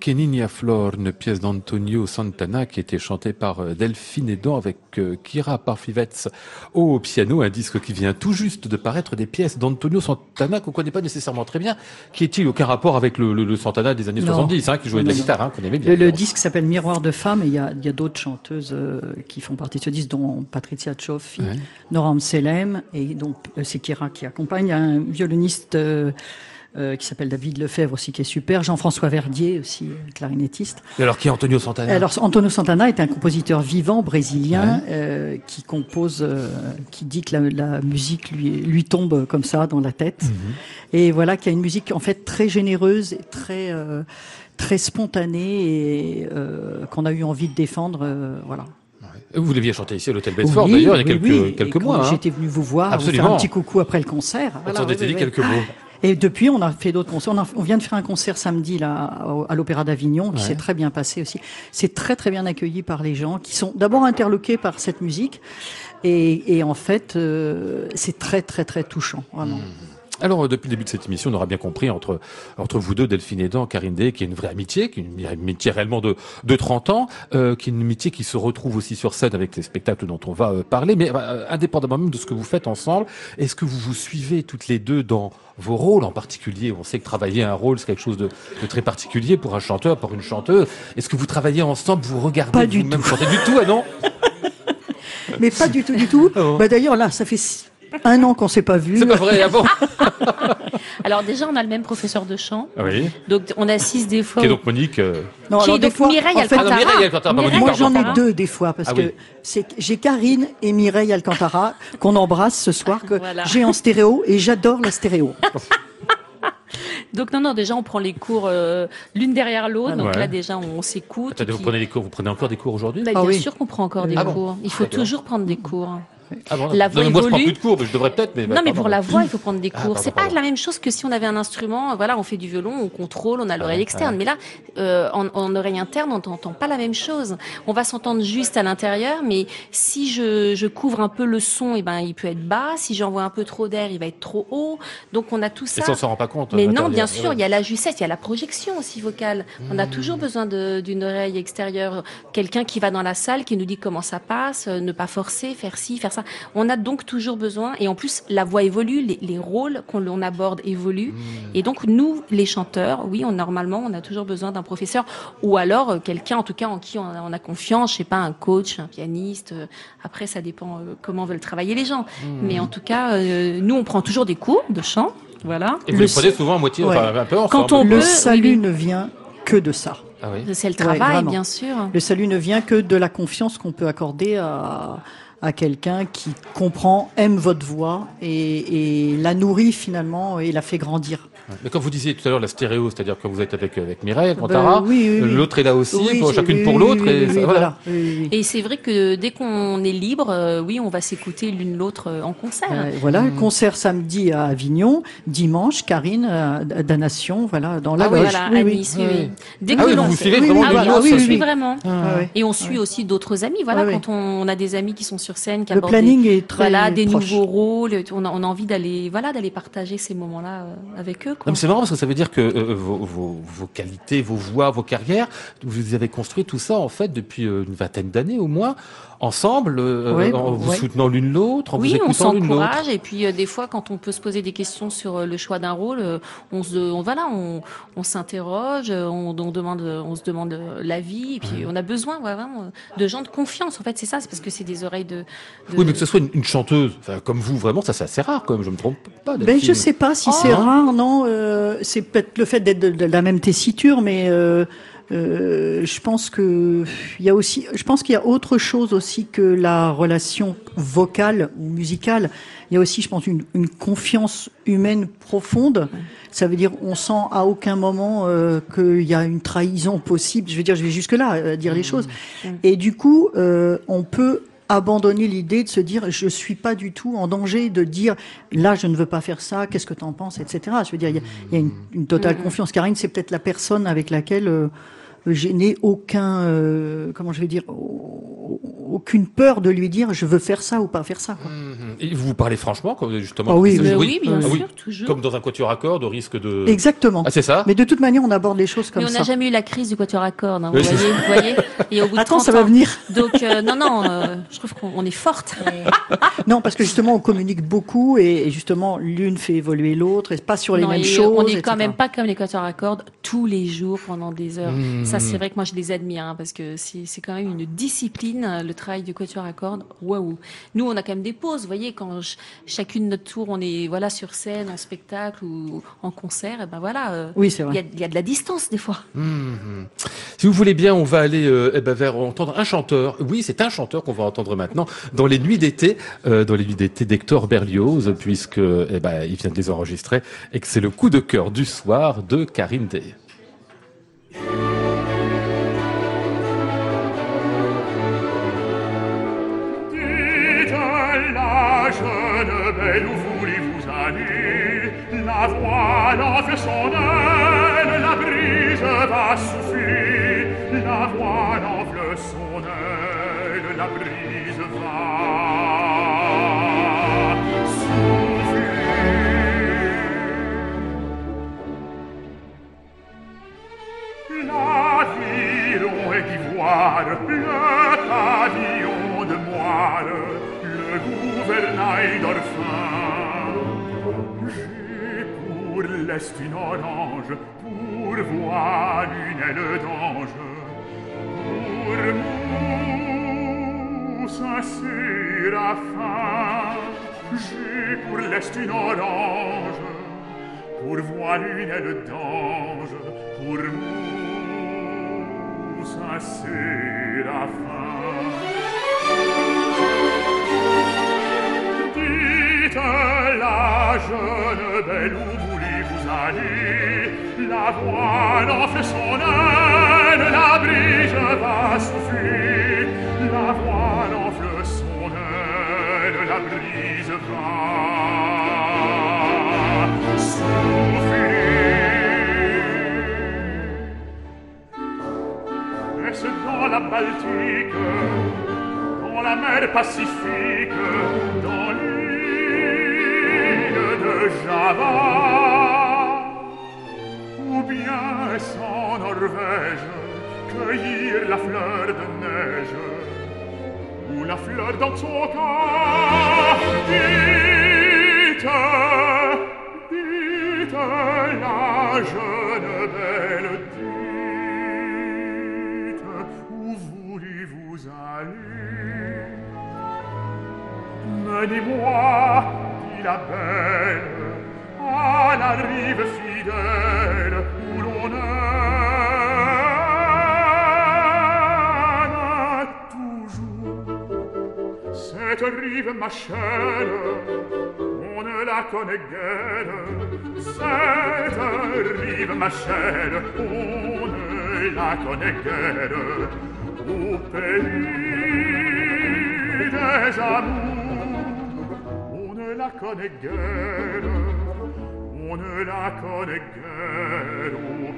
Pequenini a Flor, une pièce d'Antonio Santana qui était chantée par euh, Delphine Edan avec euh, Kira Parfivets au piano, un disque qui vient tout juste de paraître des pièces d'Antonio Santana qu'on connaît pas nécessairement très bien. Qui est-il? Aucun rapport avec le, le- le Santana des années Non. 70, hein, qui jouait de la guitare, hein, qu'on aimait bien. Le, le disque s'appelle Miroir de femme et il y a, il y a d'autres chanteuses euh, qui font partie de ce disque, dont Patricia Cioffi, Ouais. Noram Selem et donc euh, c'est Kira qui accompagne. Un violoniste euh, euh, qui s'appelle David Lefebvre aussi qui est super, Jean-François Verdier aussi, euh, clarinettiste. Et alors qui est Antonio Santana Alors Antonio Santana est un compositeur vivant brésilien euh, qui compose, euh, qui dit que la, la musique lui, lui tombe comme ça dans la tête. Et voilà, qui a une musique en fait très généreuse et très très spontanée et qu'on a eu envie de défendre. voilà. Vous l'aviez chanté ici à l'hôtel Bedford Oui, d'ailleurs il y a oui, quelques, oui. Quelques mois. Hein. J'étais venu vous voir, vous Absolument. faire un petit coucou après le concert. On Voilà, s'en oui, était dit quelques mots. Et depuis, on a fait d'autres concerts. On, a- on vient de faire un concert samedi là à l'Opéra d'Avignon, qui Ouais. s'est très bien passé aussi. C'est très très bien accueilli par les gens, qui sont d'abord interloqués par cette musique, et, et en fait, euh, c'est très très très touchant, vraiment. Alors, euh, depuis le début de cette émission, on aura bien compris entre entre vous deux, Delphine et Dan, Karine Day, qui est une vraie amitié, qui est une amitié réellement de de 30 ans, euh, qui est une amitié qui se retrouve aussi sur scène avec les spectacles dont on va euh, parler. Mais euh, indépendamment même de ce que vous faites ensemble, est-ce que vous vous suivez toutes les deux dans vos rôles? En particulier On sait que travailler un rôle, c'est quelque chose de, de très particulier pour un chanteur, pour une chanteuse. Est-ce que vous travaillez ensemble Vous regardez Pas du vous-même tout. chanter? Du tout Ah non? Mais pas du tout, du tout. Oh. Bah, D'ailleurs, là, ça fait un an qu'on s'est pas vu. C'est pas vrai avant Alors déjà, on a le même professeur de chant. Ah Oui. Donc on assiste des fois. Qui est donc Monique euh, Non, Qui alors, est des donc fois, Mireille en fait, Ah Alcantara. Mireille Alcantara, pardon, Mireille Moi, j'en ai deux des fois parce Ah que c'est j'ai Karine et Mireille Alcantara qu'on embrasse ce soir que Voilà. j'ai en stéréo et j'adore la stéréo. Donc non, non, déjà on prend les cours euh, l'une derrière l'autre. Ah, donc ouais. là déjà on s'écoute. Attendez, vous puis- prenez des cours, vous prenez encore des cours aujourd'hui? Bah, Ah bien oui. sûr qu'on prend encore des Ah bon cours. Il faut D'accord. toujours prendre des cours. Ah La non, voix mais moi je prends évolue. plus de cours, mais je devrais peut-être. Mais non, mais pardon. pour la voix, il faut prendre des Ah, cours. pardon, c'est pas la même chose que si on avait un instrument. Voilà, on fait du violon, on contrôle, on a l'oreille Ouais, externe. Mais là, euh, en, en oreille interne, on n'entend pas la même chose. On va s'entendre juste à l'intérieur, mais si je, je couvre un peu le son, et ben il peut être bas. Si j'envoie un peu trop d'air, il va être trop haut. Donc on a tout ça. Et ça, on s'en rend pas compte. Mais à non, bien sûr, il y a la justesse, il y a la projection aussi vocale. On a toujours besoin d'une oreille extérieure, quelqu'un qui va dans la salle, qui nous dit comment ça passe, euh, ne pas forcer, faire ci, faire ça. On a donc toujours besoin, et en plus, la voix évolue, les, les rôles qu'on aborde évoluent. Et donc, nous, les chanteurs, oui, on, normalement, on a toujours besoin d'un professeur, ou alors euh, quelqu'un, en tout cas, en qui on a, on a confiance, je sais pas, un coach, un pianiste. euh, Après, ça dépend euh, comment veulent travailler les gens. Mais en tout cas, euh, nous, on prend toujours des cours de chant. Voilà. Et vous Le les prenez souvent à moitié, Ouais. enfin un peu ensemble. Quand on Le peut, salut oui, oui. ne vient que de ça. Ah oui. C'est le travail, bien sûr. Le salut ne vient que de la confiance qu'on peut accorder à, à quelqu'un qui comprend, aime votre voix et, la nourrit finalement et la fait grandir. Mais comme vous disiez tout à l'heure, la stéréo, c'est-à-dire que vous êtes avec, avec Mireille, Cantara, Ben, oui, oui, oui. l'autre est là aussi, Oui, pour, c'est- chacune pour l'autre, oui, et oui, ça- oui, voilà. Oui, oui, oui. Et c'est vrai que dès qu'on est libre, euh, oui, on va s'écouter l'une l'autre euh, en concert. Euh, voilà, concert samedi à Avignon, dimanche, Karine, à Damnation, voilà, dans la Ah oui, loge. Voilà, Oui, à oui. Nice, oui, Ouais. oui. Dès Ah que oui, l'on vous vous suivez Oui, vraiment oui, les voilà, nuances oui, on oui, suit oui. vraiment. Ah. Et on suit aussi d'autres amis. Voilà, Ah quand on a des amis qui sont sur scène, qui Le planning des, est très voilà, des proche. nouveaux rôles, on a, on a envie d'aller, voilà, d'aller partager ces moments-là avec eux. Non, Quoi. mais c'est marrant parce que ça veut dire que euh, vos, vos, vos qualités, vos voix, vos carrières, vous avez construit tout ça en fait depuis euh, une vingtaine d'années au moins, ensemble, euh, Ouais, en vous ouais. soutenant l'une l'autre, en Oui, vous on écoutant l'une l'autre. s'encourage et puis euh, des fois quand on peut se poser des questions sur euh, le choix d'un rôle, euh, on se on, voilà, on, on s'interroge, euh, on, on demande on se demande l'avis et puis on a besoin ouais, vraiment de gens de confiance en fait, c'est ça, c'est parce que c'est des oreilles de, de- Oui, mais que ce soit une, une chanteuse, enfin, comme vous, vraiment, ça c'est assez rare quand même, je me trompe pas. Ben, je sais pas si c'est Oh. rare, non. euh, c'est peut-être le fait d'être de, de la même tessiture, mais euh, euh, je pense que il y a aussi, je pense qu'il y a autre chose aussi que la relation vocale ou musicale. Il y a aussi, je pense, une, une confiance humaine profonde. Ça veut dire, on sent à aucun moment euh, qu'il y a une trahison possible. Je veux dire, je vais jusque là euh, dire les choses. Et du coup, euh, on peut abandonner l'idée de se dire je suis pas du tout en danger de dire là je ne veux pas faire ça qu'est-ce que tu en penses etc je veux dire il y a, il y a une, une totale confiance. Karine c'est peut-être la personne avec laquelle euh, je n'ai aucun euh, comment je vais dire au- aucune peur de lui dire je veux faire ça ou pas faire ça quoi. Mhm. Et vous parlez franchement, comme justement. Ah oui, Mais oui, bien Ah sûr, toujours. Comme dans un quatuor à cordes, au risque de. Exactement. Ah, c'est ça Mais de toute manière, on aborde les choses comme Mais on ça. n'a jamais eu la crise du quatuor à cordes, hein, vous Oui, voyez, vous voyez. Et au bout de Attends, 30 ça va ans. venir. Donc euh, non, non, euh, je trouve qu'on on est forte. Non, parce que justement, on communique beaucoup et, et justement, l'une fait évoluer l'autre et pas sur les Non, mêmes et choses. on n'est quand etc. même pas comme les quatuors à cordes tous les jours pendant des heures. Mmh. Ça, c'est vrai que moi, je les admire hein, parce que c'est quand même une discipline, le travail du quatuor à cordes. Waouh Nous, on a quand même des pauses. Vous voyez, quand ch- chacune notre tour, on est voilà sur scène, en spectacle ou en concert, et ben voilà. euh, Oui, c'est Il y, vrai. a, il y a de la distance des fois. Mhm. Si vous voulez bien, on va aller euh, eh ben, vers entendre un chanteur. Oui, c'est un chanteur qu'on va entendre maintenant dans les nuits d'été, euh, dans les nuits d'été d'Hector Berlioz, puisque eh ben, il vient de les enregistrer et que c'est le coup de cœur du soir de Karine Day. nuit la voilà son aile la brise va souffler la voilà fait son aile la brise va souffler la est d'ivoire le pavillon de moire le gouvernail d'orphin laissent une orange pour voir une aile d'ange. Pour nous sasser la faim, j'ai pour l'est une orange pour voir une aile d'ange, pour nous sasser la faim. Dites la jeune belle salir la voile en fait son aile la brise va souffler. La voile enfle son aile la brise va souffler. Est-ce dans la Baltique dans la mer Pacifique dans l'île de Java? bien sans Norvège Cueillir la fleur de neige Ou la fleur dans son cas Dites, dites la jeune belle Dites, où voulez-vous aller? Menez-moi, dit la belle à la rive fidèle ma chère, on ne la connaît guère. Cette rive, ma chère, on ne la connaît guère. Au pays des amours, on ne la connaît guère ohne lack, ohne Geruch,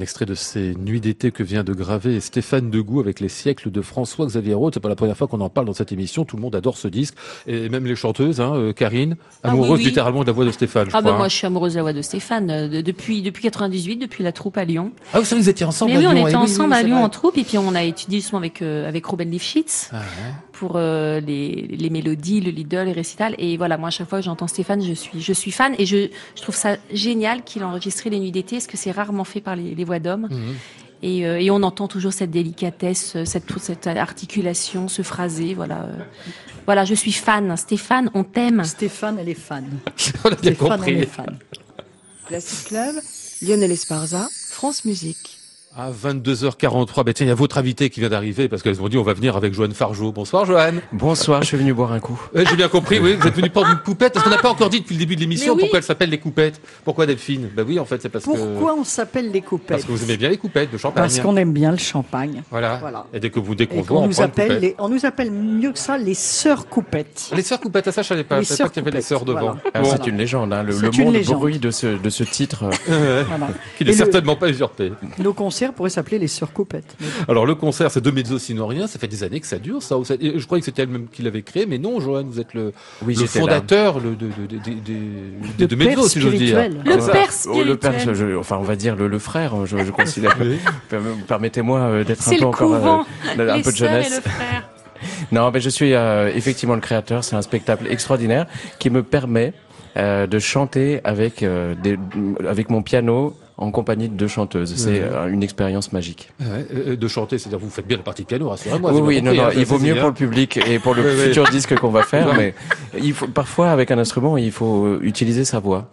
Un extrait de ces nuits d'été que vient de graver Stéphane Degout avec les siècles de François-Xavier Roth. C'est pas la première fois qu'on en parle dans cette émission. Tout le monde adore ce disque. Et même les chanteuses, hein, euh, Karine, Ah oui, amoureuse oui. littéralement de la voix de Stéphane, je Ah crois. ben moi hein. je suis amoureuse de la voix de Stéphane euh, de- depuis depuis 98 depuis la troupe à Lyon. Ah, vous savez, vous étiez ensemble Mais à oui, on Lyon. était Eh ensemble à Lyon en troupe et puis on a étudié justement avec euh, avec Ruben Lifshitz Ah, ouais. Pour euh, les, les mélodies, le leader, les récitals et voilà, moi à chaque fois que j'entends Stéphane, je suis je suis fan et je je trouve ça génial qu'il a enregistré les nuits d'été parce que c'est rarement fait par les, les voix d'hommes. Mhm. Et, euh, et on entend toujours cette délicatesse, euh, cette, cette articulation, ce phrasé. Voilà, voilà, je suis fan. Stéphane, on t'aime. Stéphane, elle est fan. On a bien Stéphane, compris. elle est fan. Classic Club, Lionel Esparza, France Musique. À 22h43, ben tiens, il y a votre invité qui vient d'arriver parce qu'elles m'ont dit on va venir avec Joanne Fargeau. Bonsoir Joanne. Bonsoir, je suis venu boire un coup. Euh, J'ai bien compris, oui, vous êtes venu prendre une coupette. Parce qu'on n'a pas encore dit depuis le début de l'émission oui. pourquoi elle s'appelle les coupettes? Pourquoi Delphine? Ben oui, en fait, c'est parce que Pourquoi on s'appelle les coupettes? Parce que vous aimez bien les coupettes de champagne. Parce qu'on aime bien le champagne. Voilà. Voilà. Et dès que vous voit, qu'on on nous appelle les, on nous appelle mieux que ça les sœurs coupettes. Les sœurs coupettes, à ça je savais pas. Les Je savais pas sœurs qu'il y avait coupettes, sœurs devant. voilà. Ah, Bon. C'est une légende, hein, le, C'est le une monde légende. bruit de ce, de ce titre. Voilà. Qui n'est certainement pas usurpé. Concerts pourraient s'appeler les sœurs coupettes. Alors le concert, c'est deux mezzo sinon rien. Ça fait des années que ça dure. Ça, je croyais que c'était elle-même qui l'avait créé, mais non, Joanne, vous êtes le, Oui, le j'étais là. fondateur le, de, de, de, de, de, mezzo, si j'ose dire. spirituel. Le ça. père Oh, le père, spirituel. je- enfin, on va dire le, le frère, je, je considère. Perm- Permettez-moi euh, d'être un peu encore euh, un les peu de et jeunesse. le frère. Non, mais je suis euh, effectivement le créateur. C'est un spectacle extraordinaire qui me permet euh, de chanter avec euh, des, avec mon piano en compagnie de deux chanteuses. C'est euh, une expérience magique. Ouais, euh, de chanter, c'est-à-dire vous faites bien la partie piano, rassurez-moi. oui, oui, non, non, hein, il vaut mieux pour le public et pour le futur disque qu'on va faire, Ouais. mais il faut parfois avec un instrument, il faut euh, utiliser sa voix.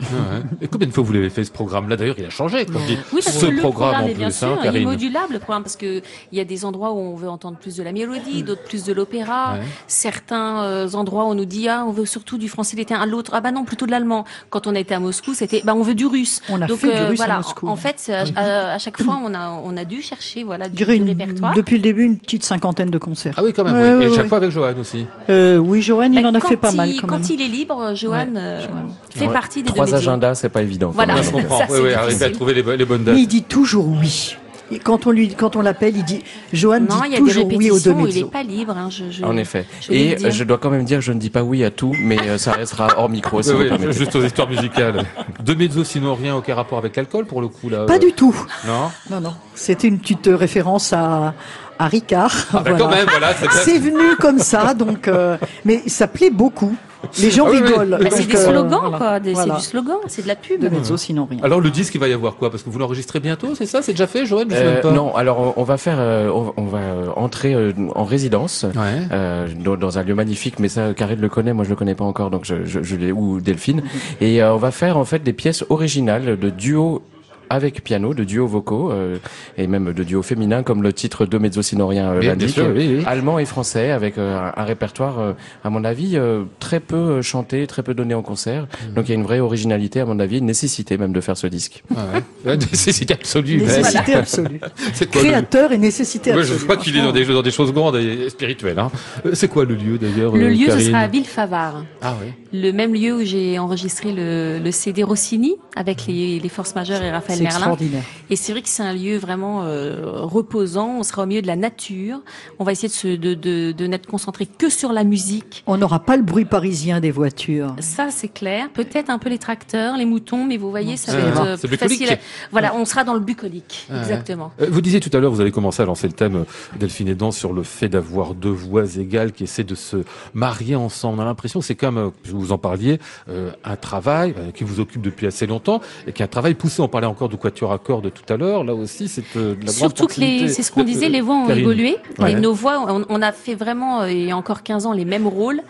Et combien de fois vous l'avez fait ce programme-là? D'ailleurs, il a changé, comme dit. Oui, parce ce que le programme, programme en est bien plus, sûr, hein, il est modulable le programme parce que il y a des endroits où on veut entendre plus de la mélodie, d'autres plus de l'opéra. Ouais. Certains euh, endroits où on nous dit ah on veut surtout du français l'été, à l'autre ah bah non plutôt de l'allemand. Quand on était à Moscou, c'était bah on veut du russe. On a Donc fait du russe à voilà, En fait c'est à, à- à chaque fois on a on a dû chercher voilà du, du répertoire. depuis le début une petite cinquantaine de concerts. Ah oui, quand même. Ouais, oui. Et ouais, chaque ouais. fois avec Joanne aussi. Euh, oui, Joanne, il Bah, en a fait pas mal il- quand, quand même. il est libre, Johan euh, fait Ouais. partie des Trois deux agendas, c'est pas évident. Voilà. Je comprends. Ça, oui, c'est oui, arriver à trouver les, bo- les bonnes dates. Mais il dit toujours oui. Quand on lui, quand on l'appelle, il dit, Joanne Non, il y dit a des toujours oui aux deux répétitions où il mezzo. est pas libre. Hein, je, je- En effet. je Et dire. je dois quand même dire, je ne dis pas oui à tout, mais euh, ça restera hors micro, si Oui, oui, juste aux histoires musicales. Deux mezzo, sinon rien, aucun rapport avec l'alcool pour le coup là. Pas euh, du tout. Non. Non, non. C'était une petite euh, référence à, à Ricard. Ah, bah, Voilà. quand même, voilà. c'est- C'est venu comme ça, donc. euh, mais ça plaît beaucoup. Les gens Ah oui, oui. rigolent. Bah, c'est des euh, slogans, voilà. quoi. Voilà. C'est du slogan, c'est de la pub. Deux mezzo, sinon rien. Alors le disque, il va y avoir quoi? Parce que vous l'enregistrez bientôt, c'est ça? C'est déjà fait, sais Euh, pas. non, alors on, va faire, euh, on, va euh, entrer euh, en résidence. Ouais. euh, dans, dans un lieu magnifique, mais ça, Karine le connaît, moi je le connais pas encore, donc je, je, je l'ai ou Delphine. Et euh, on va faire en fait des pièces originales de duo avec piano, de duo vocaux euh, et même de duo féminin, comme le titre de mezzo sinorien euh, l'indique, sûr, oui, oui. allemand et français, avec euh, un, un répertoire, euh, à mon avis, euh, très peu euh, chanté, très peu donné en concert. Mmh. Donc il y a une vraie originalité, à mon avis, une nécessité même de faire ce disque. Ah ouais. Nécessité absolue. Nécessité absolue. C'est quoi le- Créateur et nécessité Ouais, absolue. je vois qu'il est dans des, dans des choses grandes et spirituelles. Hein. Euh, C'est quoi le lieu d'ailleurs Le euh, lieu, ce sera à Villefavard. Ah oui. Le même lieu où j'ai enregistré le, le CD Rossini avec les, les forces majeures et Raphaël C'est Merlin. extraordinaire. Et c'est vrai que c'est un lieu vraiment euh, reposant. On sera au milieu de la nature. On va essayer de, se, de, de, de n'être concentré que sur la musique. On n'aura pas le bruit parisien des voitures. Ça, c'est clair. Peut-être un peu les tracteurs, les moutons, mais vous voyez, ça va être euh, plus facile. à- Voilà, on sera dans le bucolique. Ouais. Exactement. Euh, Vous disiez tout à l'heure, vous allez commencer à lancer le thème, Delphine Edan, sur le fait d'avoir deux voix égales qui essaient de se marier ensemble. On a l'impression que c'est comme, vous en parliez, euh, un travail euh, qui vous occupe depuis assez longtemps et qui est un travail poussé. On parlait encore du quatuor à cordes tout à l'heure. Là aussi, c'est euh, de la Surtout que les, c'est ce qu'on disait, les voix ont Karine. évolué. Ouais. Et nos voix, on, on a fait vraiment, euh, il y a encore 15 ans, les mêmes rôles.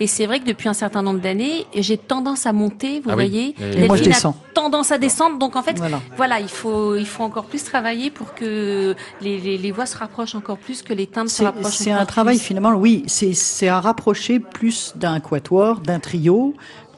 Et c'est vrai que depuis un certain nombre d'années, j'ai tendance à monter, vous Ah oui. voyez. Et moi, je Delphine a descends. tendance à descendre. Donc en fait, Voilà. voilà, il faut, il faut encore plus travailler pour que les, les, les voix se rapprochent encore plus, que les timbres se rapprochent c'est un travail plus. finalement, oui, c'est c'est à rapprocher plus d'un quatuor, d'un trio,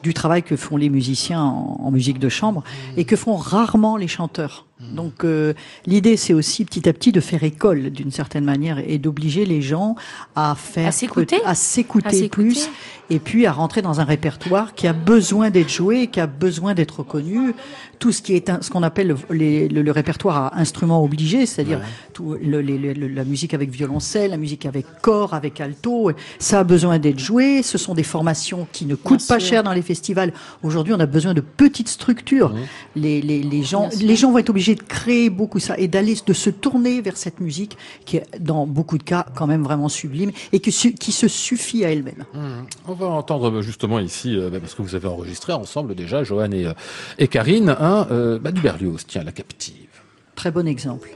du travail que font les musiciens en, en musique de chambre et que font rarement les chanteurs. Donc euh, l'idée c'est aussi petit à petit de faire école d'une certaine manière et d'obliger les gens à faire À s'écouter. à s'écouter. plus et puis à rentrer dans un répertoire qui a besoin d'être joué, qui a besoin d'être reconnu. Tout ce qui est un- ce qu'on appelle le, les- le- le répertoire à instruments obligés, c'est-à-dire tout le- la musique avec violoncelle, la musique avec corps, avec alto, ça a besoin d'être joué. Ce sont des formations qui ne coûtent pas sûr. cher dans les festivals. Aujourd'hui, on a besoin de petites structures. Les, les, les gens, Bien sûr. les gens vont être obligés de créer beaucoup ça et d'aller de se tourner vers cette musique qui est dans beaucoup de cas quand même vraiment sublime et qui, qui se suffit à elle-même. On va entendre euh, justement ici, euh, bah, parce que vous avez enregistré ensemble déjà, Johan et, euh, et Karine, hein, euh, bah, du Berlioz, tiens, la captive. Très bon exemple.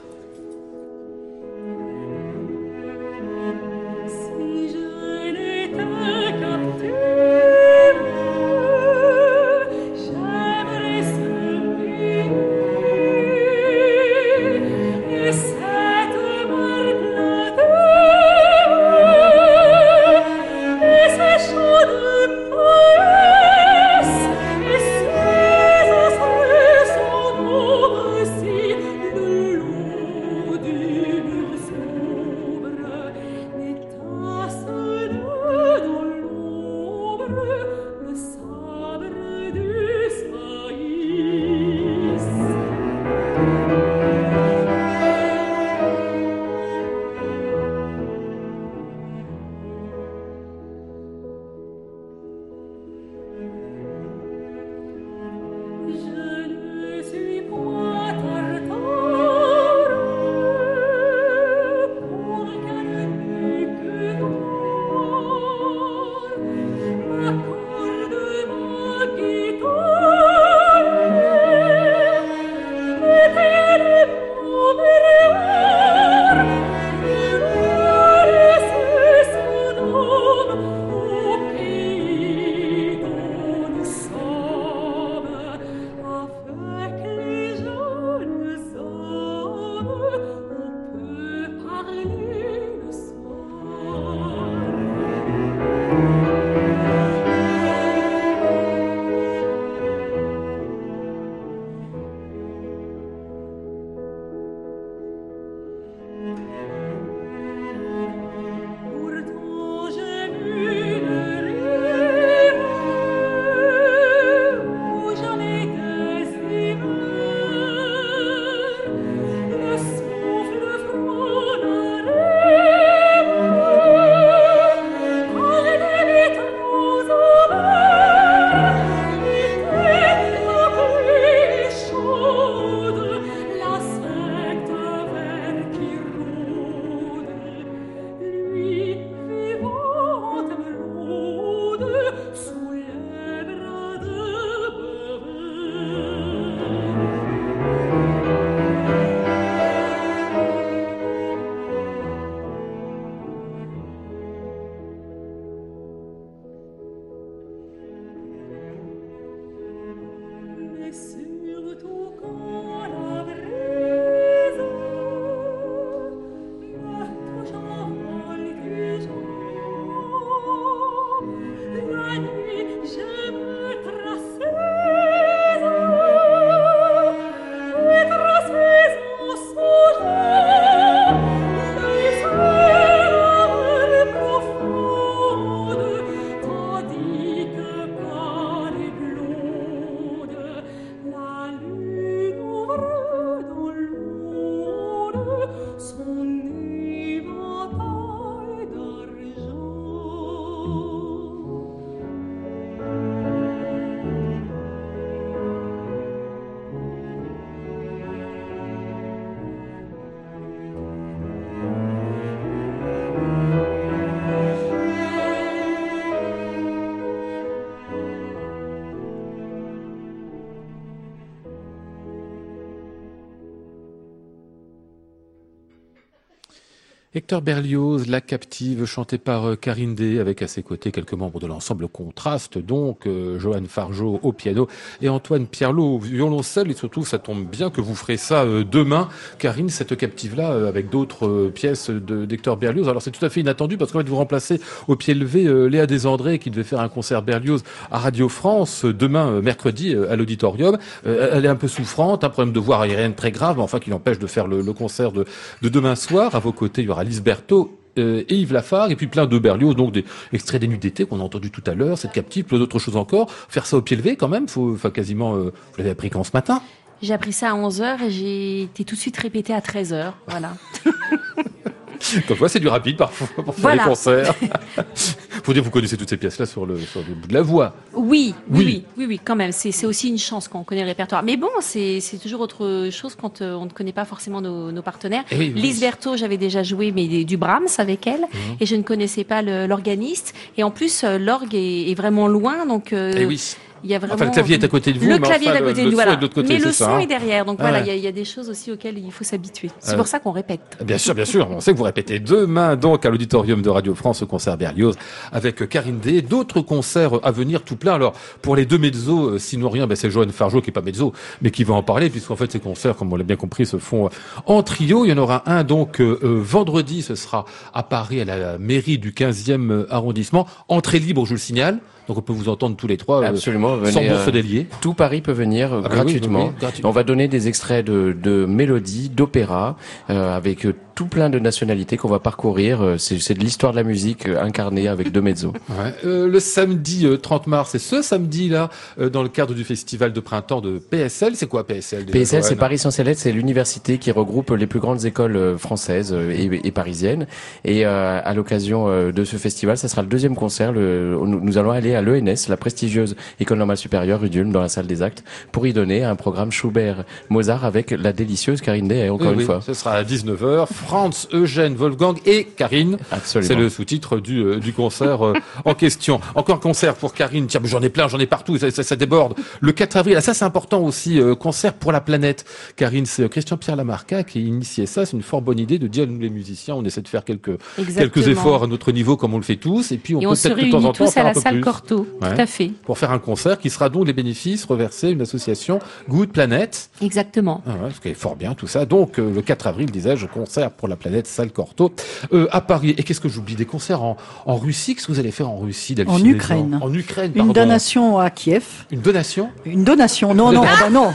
Berlioz, La Captive, chanté par euh, Karine Day, avec à ses côtés quelques membres de l'ensemble Contraste, donc euh, Johan Fargeau au piano et Antoine Pierlot au violoncelle. Et surtout, ça tombe bien que vous ferez ça euh, demain, Karine, cette Captive-là, avec d'autres pièces d'Hector Berlioz. Alors c'est tout à fait inattendu parce qu'en fait, vous remplacez au pied levé Léa Desandré qui devait faire un concert Berlioz à Radio France demain, mercredi, à l'auditorium. elle est un peu souffrante, un problème de voix aérienne très grave, mais enfin qui l'empêche de faire le, concert de, de demain soir. À vos côtés, il y aura Alice Berthaud euh, et Yves Lafargue, et puis plein de Berlioz, donc des extraits des nuits d'été qu'on a entendu tout à l'heure, cette captive, plein d'autres choses encore. Faire ça au pied levé quand même, faut, enfin quasiment, euh, vous l'avez appris quand ce matin? J'ai appris ça à 11h et j'ai été tout de suite répété à 13h, voilà. Comme quoi, c'est du rapide parfois pour faire les concerts. Faut dire, vous connaissez toutes ces pièces-là sur le, sur le bout de la voix. Oui, oui, oui, oui, oui, quand même. C'est aussi une chance qu'on connaît le répertoire. Mais bon, c'est toujours autre chose quand euh, on ne connaît pas forcément nos, nos partenaires. Eh Lise Berthaud, j'avais déjà joué, mais du Brahms avec elle, mhm. et je ne connaissais pas l'organiste. Et en plus, euh, l'orgue est, est, vraiment loin, donc. Euh, eh oui il y a vraiment enfin, le clavier est à côté de vous, le clavier est à côté de nous, voilà. Côté, mais le son hein. est derrière, donc voilà, il y, a, il y, a des choses aussi auxquelles il faut s'habituer. C'est pour ça qu'on répète. Bien sûr, bien sûr, on sait que vous répétez demain donc à l'auditorium de Radio France au concert Berlioz avec Karine D. D'autres concerts à venir tout plein. Alors pour les deux mezzos, euh, sinon rien, ben, c'est Joanne Fargeau qui est pas mezzo, mais qui va en parler puisqu'en fait ces concerts, comme on l'a bien compris, se font en trio. Il y en aura un donc euh, euh, vendredi, ce sera à Paris à la mairie du 15e arrondissement, entrée libre, je le signale. Donc on peut vous entendre tous les trois. Euh, Absolument. Sans bourse euh, Tout Paris peut venir euh, ah gratuitement. On va donner des extraits de, de mélodies, d'opéra, avec tout plein de nationalités qu'on va parcourir. C'est de l'histoire de la musique incarnée avec deux mezzos. Ouais. le samedi 30 mars, c'est ce samedi-là, dans le cadre du festival de printemps de PSL. C'est quoi PSL PSL, c'est Paris Sans Céleste, c'est l'université qui regroupe les plus grandes écoles françaises et, et parisiennes. Et à l'occasion de ce festival, ça sera le deuxième concert. Le, nous allons aller à l'ENS, la prestigieuse École normale supérieure rue dans la salle des actes, pour y donner un programme Schubert-Mozart avec la délicieuse Karine Day, encore une fois. Ce sera à 19h. Franz, Eugène, Wolfgang et Karine. Absolument. C'est le sous-titre du, euh, du concert euh, en question. Encore un concert pour Karine. Tiens, j'en ai plein, j'en ai partout, ça, ça, déborde. Le 4 avril, ah, ça c'est important aussi, euh, concert pour la planète. Karine, c'est Christian-Pierre Lamarca qui a initié ça. C'est une fort bonne idée de dire, nous les musiciens, on essaie de faire quelques, quelques efforts à notre niveau comme on le fait tous. Et puis on peut peut-être de temps en temps faire un peu plus tout à fait. Pour faire un concert qui sera donc les bénéfices reversés à une association Good Planet. Exactement. Ah ce qui est fort bien tout ça. Donc euh, le 4 avril, disais-je, concert pour la planète Salle Corto euh, à Paris. Et qu'est-ce que j'oublie Des concerts en, en Russie? Qu'est-ce que vous allez faire en Russie, En Ukraine. En Ukraine, pardon. Une donation à Kiev. Une donation? Une donation. Non, non, bah non.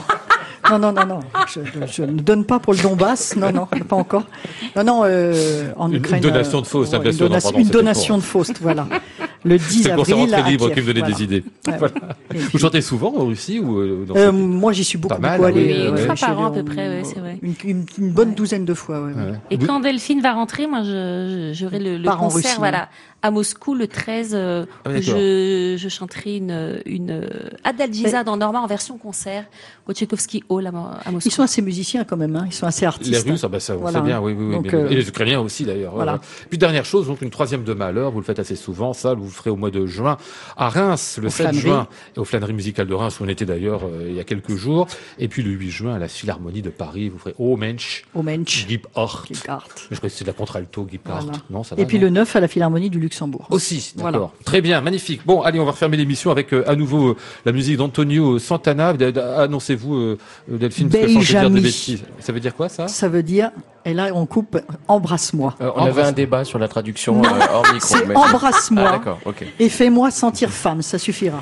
Non, non, non, non. Je, ne donne pas pour le Donbass. Non, non, pas encore. Non, non, euh, en Ukraine. Une donation de Faust, euh, bien sûr. une donation de Faust, voilà. Le 10 avril. C'est le libre qui me donnait des idées. Vous chantez souvent en Russie ou euh, dans euh, Moi, j'y suis beaucoup, pas mal, beaucoup allé. Oui, une fois par an à peu près, c'est vrai. Une, une, bonne douzaine de fois. Ouais, Et quand Delphine va rentrer, moi, j'aurai le, le concert, voilà, à Moscou le 13. Euh, ah je, je chanterai une, une Adalgisa dans Norma en version concert au Tchaïkovski Hall à, Moscou. Ils sont assez musiciens quand même, hein. ils sont assez artistes. Les Russes, ah bah ça, on sait bien, oui, oui, oui. Et les Ukrainiens aussi d'ailleurs. Voilà. Puis dernière chose, donc une troisième de malheur, vous le faites assez souvent, ça, vous le ferez au mois de juin à Reims, le 7 juin, et au Flânerie musicale de Reims, où on était d'ailleurs euh, il y a quelques jours. Et puis le 8 juin, à la Philharmonie de Paris, vous ferez O Mensch, O Mensch, Gip Hort. Je crois que c'est de la contralto, Gip Hort. Non, ça va, et puis le 9 à la Philharmonie du Luxembourg. Aussi, d'accord. Très bien, magnifique. Bon, allez, on va refermer l'émission avec euh, à nouveau euh, la musique d'Antonio Santana. Annoncez-vous, Delphine, parce que dire des bêtises. Ça veut dire quoi ça? Ça veut dire et là, on coupe embrasse-moi. on avait un débat sur la traduction hors micro. C'est embrasse-moi. Ah, et fais-moi sentir femme, ça suffira.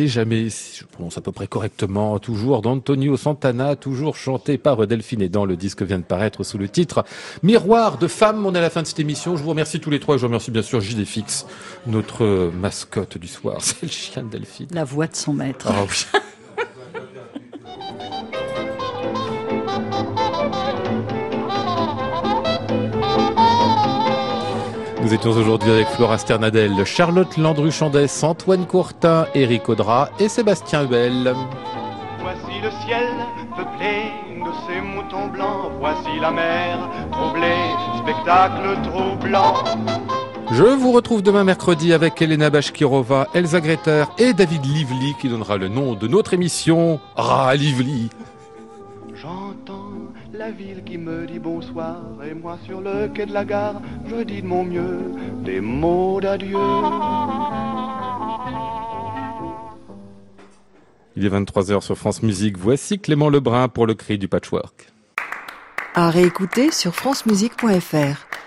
Jamais, si je prononce à peu près correctement, toujours d'Antonio Santana, toujours chanté par Delphine et dans le disque vient de paraître sous le titre Miroir de femme. On est à la fin de cette émission. Je vous remercie tous les trois. Je remercie bien sûr JDFX, notre mascotte du soir. C'est le chien de Delphine. La voix de son maître. Ah oui. Nous étions aujourd'hui avec Flora Sternadel, Charlotte Landru-Chandès, Antoine Courtin, Éric Audra et Sébastien Huel. Voici le ciel peuplé de ces moutons blancs, voici la mer troublée, spectacle troublant. Je vous retrouve demain mercredi avec Elena Bashkirova, Elsa Greter et David Lively qui donnera le nom de notre émission Ra Lively la ville qui me dit bonsoir et moi sur le quai de la gare, je dis de mon mieux des mots d'adieu. Il est 23h sur France Musique. Voici Clément Lebrun pour le cri du patchwork. À réécouter sur francemusique.fr.